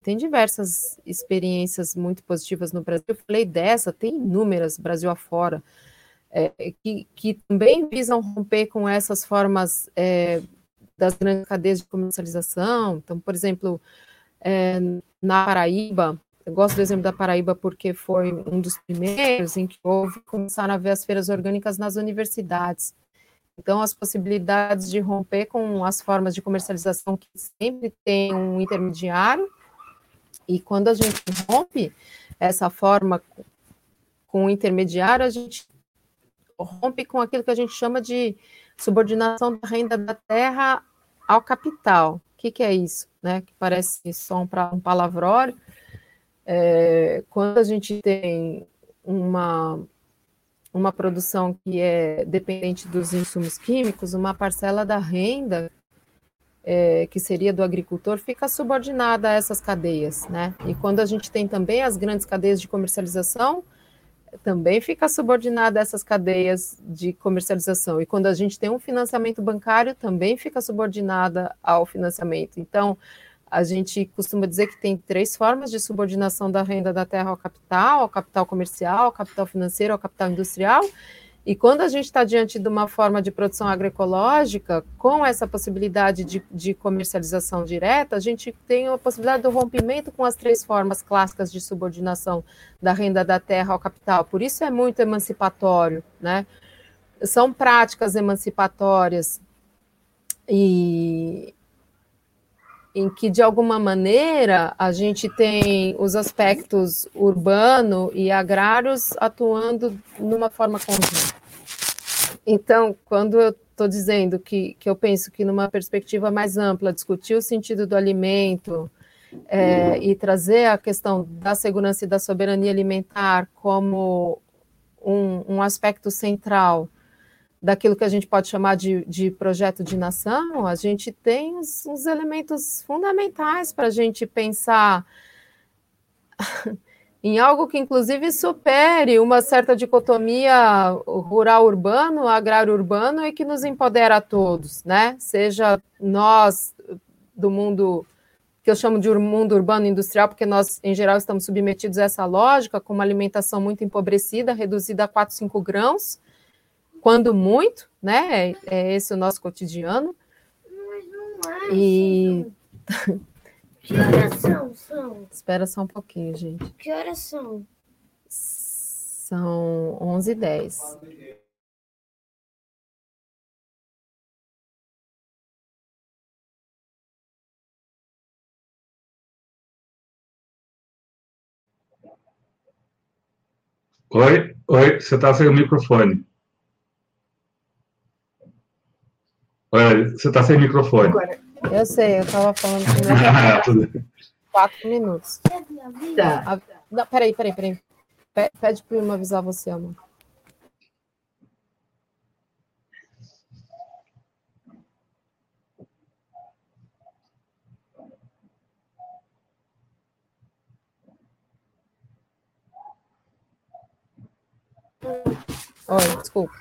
Tem diversas experiências muito positivas no Brasil. Eu falei dessa, tem inúmeras, Brasil afora é, que, que, também visam romper com essas formas é, das grandes cadeias de comercialização. Então, por exemplo, é, na Paraíba, eu gosto do exemplo da Paraíba porque foi um dos primeiros em que houve, começaram a ver as feiras orgânicas nas universidades. Então, as possibilidades de romper com as formas de comercialização que sempre tem um intermediário, e quando a gente rompe essa forma com o intermediário, a gente rompe com aquilo que a gente chama de subordinação da renda da terra ao capital. O que, que é isso? Né? Que parece só um, um palavrório. É, quando a gente tem uma, uma produção que é dependente dos insumos químicos, uma parcela da renda é, que seria do agricultor fica subordinada a essas cadeias, né? E quando a gente tem também as grandes cadeias de comercialização, também fica subordinada a essas cadeias de comercialização. E quando a gente tem um financiamento bancário, também fica subordinada ao financiamento. Então, a gente costuma dizer que tem três formas de subordinação da renda da terra ao capital, ao capital comercial, ao capital financeiro, ao capital industrial, e quando a gente está diante de uma forma de produção agroecológica, com essa possibilidade de, de, comercialização direta, a gente tem a possibilidade do rompimento com as três formas clássicas de subordinação da renda da terra ao capital. Por isso é muito emancipatório, né? São práticas emancipatórias e em que de alguma maneira a gente tem os aspectos urbano e agrários atuando numa forma conjunta. Então, quando eu estou dizendo que, que eu penso que numa perspectiva mais ampla, discutir o sentido do alimento é, e trazer a questão da segurança e da soberania alimentar como um, um aspecto central daquilo que a gente pode chamar de, de projeto de nação, a gente tem uns, uns elementos fundamentais para a gente pensar em algo que, inclusive, supere uma certa dicotomia rural-urbano, agrário-urbano e que nos empodera a todos, né? Seja nós do mundo que eu chamo de mundo urbano industrial, porque nós, em geral, estamos submetidos a essa lógica, com uma alimentação muito empobrecida, reduzida a 4, 5 grãos, quando muito, né? É, é esse o nosso cotidiano. Mas não é. E. Que horas são? são? Espera só um pouquinho, gente. Que horas são? São 11h10. Oi, oi, você está sem o microfone. Você está sem microfone. Eu sei, eu estava falando com quatro minutos. Tá. Ah, não, peraí, peraí, peraí. Pede para eu avisar você, amor. Oi, desculpa.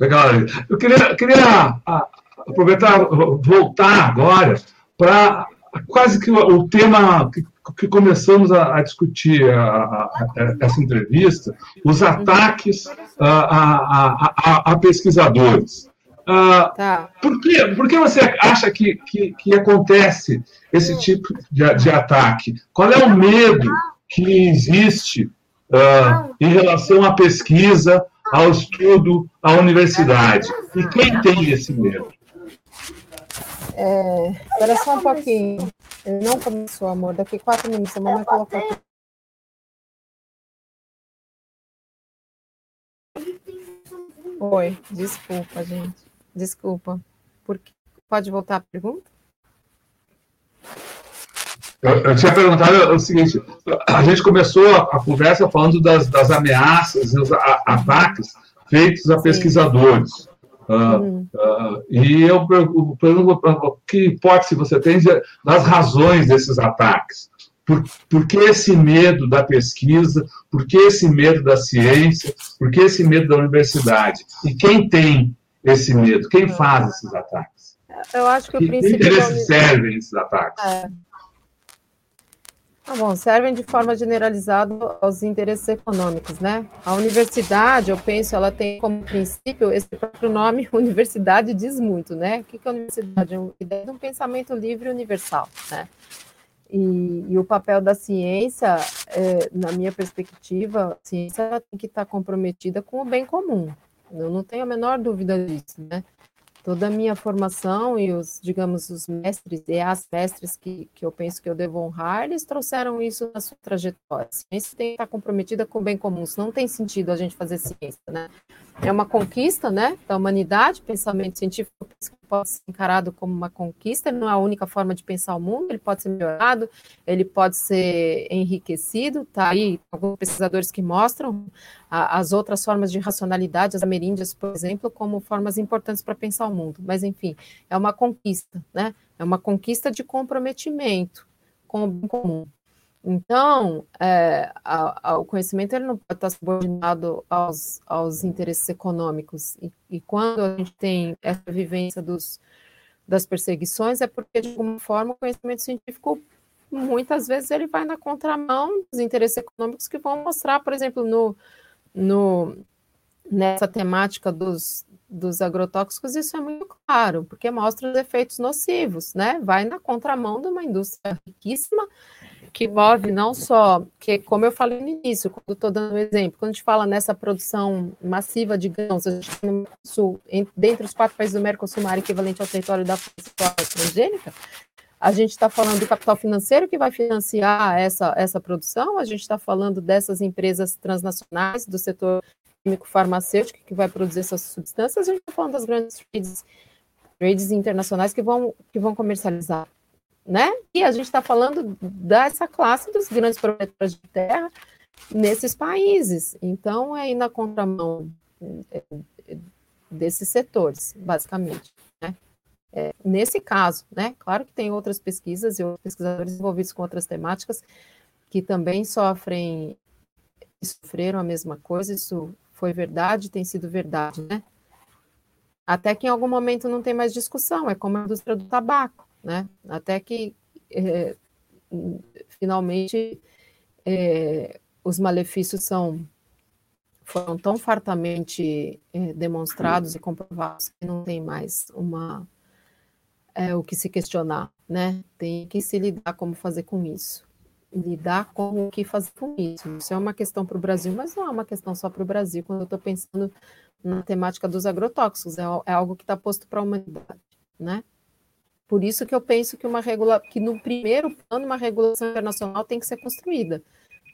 Legal. Eu queria, queria ah, aproveitar, voltar agora para quase que o tema que, que começamos a, a discutir a, a, essa entrevista, os ataques a, pesquisadores. Uh, tá. por, que, por que você acha que, que, que acontece esse tipo de, de, ataque? Qual é o medo que existe uh, em relação à pesquisa, ao estudo, à universidade. E quem tem esse medo? É, espera só um pouquinho. Ele não começou, amor. Daqui quatro minutos a mamãe colocar aqui. Oi, desculpa, gente. Desculpa. Por Pode voltar a pergunta? Eu, eu, tinha perguntado o seguinte: a gente começou a, a conversa falando das, das ameaças os a, ataques feitos a pesquisadores. Uh, uh, e eu pergunto que hipótese você tem das razões desses ataques. Por, por que esse medo da pesquisa? Por que esse medo da ciência? Por que esse medo da universidade? E quem tem esse medo? Quem faz esses ataques? Eu acho que o princípio. Que interesses servem esses ataques? É. Tá bom, servem de forma generalizada aos interesses econômicos, né? A universidade, eu penso, ela tem como princípio esse próprio nome, universidade diz muito, né? O que é a universidade? É um pensamento livre universal, né? E, e o papel da ciência, é, na minha perspectiva, a ciência tem que estar comprometida com o bem comum. Eu não tenho a menor dúvida disso, né? Toda a minha formação e os, digamos, os mestres e as mestres que, que eu penso que eu devo honrar, eles trouxeram isso na sua trajetória. A ciência tem que estar comprometida com o bem comum, não tem sentido a gente fazer ciência, né? É uma conquista, né, da humanidade, pensamento científico pode ser encarado como uma conquista, não é a única forma de pensar o mundo, ele pode ser melhorado, ele pode ser enriquecido, tá aí alguns pesquisadores que mostram a, as outras formas de racionalidade, as ameríndias, por exemplo, como formas importantes para pensar o mundo, mas enfim, é uma conquista, né, é uma conquista de comprometimento com o bem comum. Então, é, a, a, o conhecimento ele não pode estar subordinado aos, aos interesses econômicos. E, e, quando a gente tem essa vivência dos, das perseguições, é porque, de alguma forma, o conhecimento científico, muitas vezes, ele vai na contramão dos interesses econômicos que vão mostrar, por exemplo, no, no, nessa temática dos, dos agrotóxicos, isso é muito claro, porque mostra os efeitos nocivos, né? Vai na contramão de uma indústria riquíssima que move não só, que como eu falei no início, quando estou dando um exemplo, quando a gente fala nessa produção massiva de grãos, a gente no Sul, dentre os quatro países do Mercosul, área equivalente ao território da França transgênica, a gente está falando do capital financeiro que vai financiar essa, essa produção, a gente está falando dessas empresas transnacionais do setor químico farmacêutico que vai produzir essas substâncias, a gente está falando das grandes trades, trades internacionais que vão, que vão comercializar né? E a gente está falando dessa classe dos grandes proprietários de terra nesses países. Então, é ir na contramão é, desses setores, basicamente. Né? É, nesse caso, né? Claro que tem outras pesquisas e outros pesquisadores envolvidos com outras temáticas que também sofrem, sofreram a mesma coisa, isso foi verdade, tem sido verdade, né? Até que em algum momento não tem mais discussão, é como a indústria do tabaco né? Até que é, finalmente é, os malefícios são foram tão fartamente é, demonstrados e comprovados que não tem mais uma é, o que se questionar, né? Tem que se lidar como fazer com isso. lidar com o que fazer com isso. Isso é uma questão para o Brasil, mas não é uma questão só para o Brasil. Quando eu estou pensando na temática dos agrotóxicos, é, é algo que está posto para a humanidade, né? Por isso que eu penso que uma regula, que no primeiro plano uma regulação internacional tem que ser construída.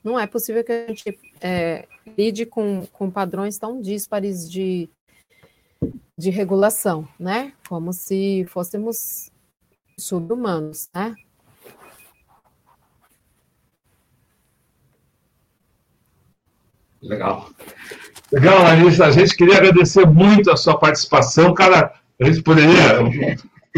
Não é possível que a gente é, lide com, com padrões tão díspares de, de regulação, né? Como se fôssemos subhumanos, né? Legal. Legal, Larissa. A gente queria agradecer muito a sua participação. Cara, a gente poderia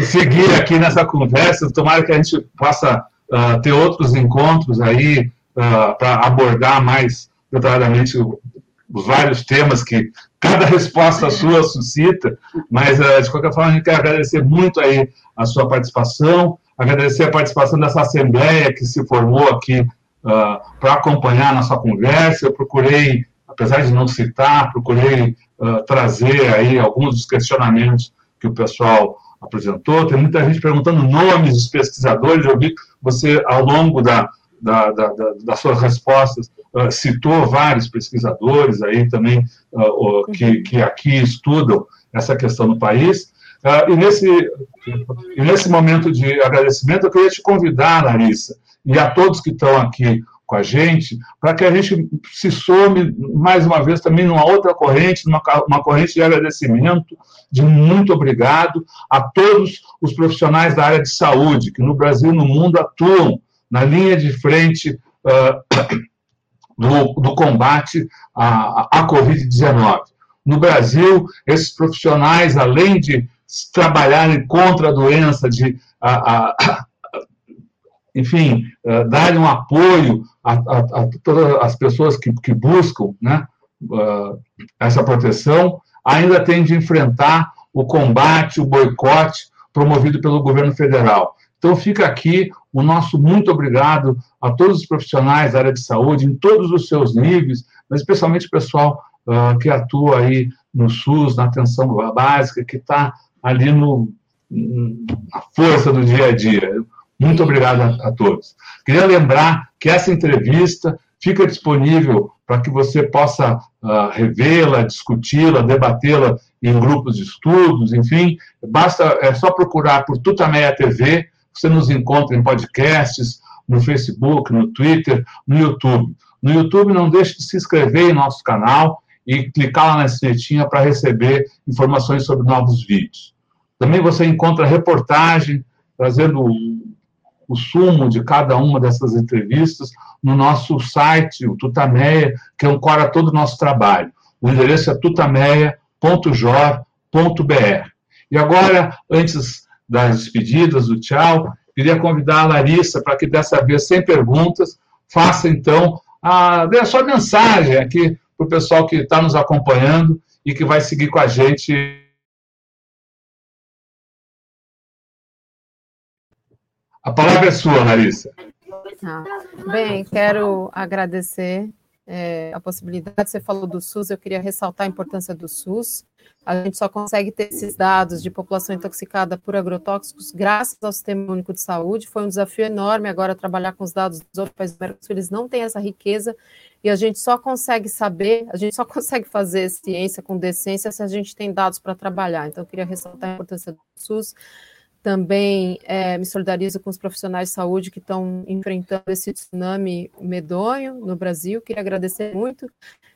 seguir aqui nessa conversa. Tomara que a gente possa uh, ter outros encontros aí uh, ah, para abordar mais detalhadamente os vários temas que cada resposta sua suscita, mas uh, de qualquer forma a gente quer agradecer muito aí a sua participação, agradecer a participação dessa assembleia que se formou aqui uh, para acompanhar a nossa conversa. Eu procurei, apesar de não citar, procurei uh, trazer aí alguns dos questionamentos que o pessoal apresentou. Tem muita gente perguntando nomes dos pesquisadores. Eu vi você, ao longo da, da, da, da das suas respostas, uh, citou vários pesquisadores aí também uh, que, que aqui estudam essa questão no país. Uh, e, nesse, e nesse momento de agradecimento, eu queria te convidar, Larissa, e a todos que estão aqui com a gente, para que a gente se some, mais uma vez, também numa outra corrente, numa uma corrente de agradecimento, de muito obrigado a todos os profissionais da área de saúde, que no Brasil e no mundo atuam na linha de frente uh, do, do, combate à, à Covid-19. No Brasil, esses profissionais, além de trabalharem contra a doença, de a, a, enfim, uh, dar um apoio a, a, todas as pessoas que, que buscam né, uh, essa proteção, ainda tem de enfrentar o combate, o boicote promovido pelo governo federal. Então, fica aqui o nosso muito obrigado a todos os profissionais da área de saúde, em todos os seus níveis, mas especialmente o pessoal uh, que atua aí no SUS, na atenção básica, que está ali no, na força do dia a dia. Muito obrigado a, a todos. Queria lembrar que essa entrevista fica disponível para que você possa uh, revê-la, discuti-la, debatê-la em grupos de estudos, enfim, basta é só procurar por Tutameia TV, você nos encontra em podcasts, no Facebook, no Twitter, no YouTube. No YouTube, não deixe de se inscrever em nosso canal e clicar lá na sinetinha para receber informações sobre novos vídeos. Também você encontra reportagem trazendo o sumo de cada uma dessas entrevistas no nosso site, o Tutameia, que ancora todo o nosso trabalho. O endereço é tutameia.jor.br. E agora, antes das despedidas, do tchau, queria convidar a Larissa para que dessa vez, sem perguntas, faça então a, dê a sua mensagem aqui para o pessoal que está nos acompanhando e que vai seguir com a gente A palavra é sua, Larissa. Ah, bem, quero agradecer é, a possibilidade. Você falou do SUS, eu queria ressaltar a importância do SUS. A gente só consegue ter esses dados de população intoxicada por agrotóxicos graças ao Sistema Único de Saúde. Foi um desafio enorme agora trabalhar com os dados dos outros países do. Eles não têm essa riqueza e a gente só consegue saber, a gente só consegue fazer ciência com decência se a gente tem dados para trabalhar. Então, eu queria ressaltar a importância do SUS. Também é, me solidarizo com os profissionais de saúde que estão enfrentando esse tsunami medonho no Brasil. Queria agradecer muito.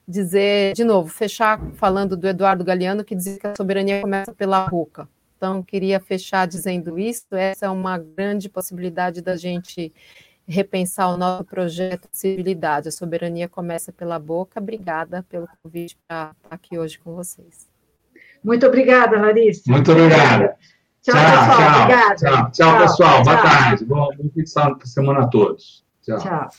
Dizer, de novo, fechar falando do Eduardo Galeano, que dizia que a soberania começa pela boca. Então, queria fechar dizendo isso. Essa é uma grande possibilidade da gente repensar o nosso projeto de civilidade. A soberania começa pela boca. Obrigada pelo convite para estar aqui hoje com vocês. Muito obrigada, Larissa. Muito obrigada. Tchau, tchau, pessoal. Tchau, Obrigada. Tchau, tchau, tchau pessoal. Boa tarde. Fim de semana a todos. tchau. tchau.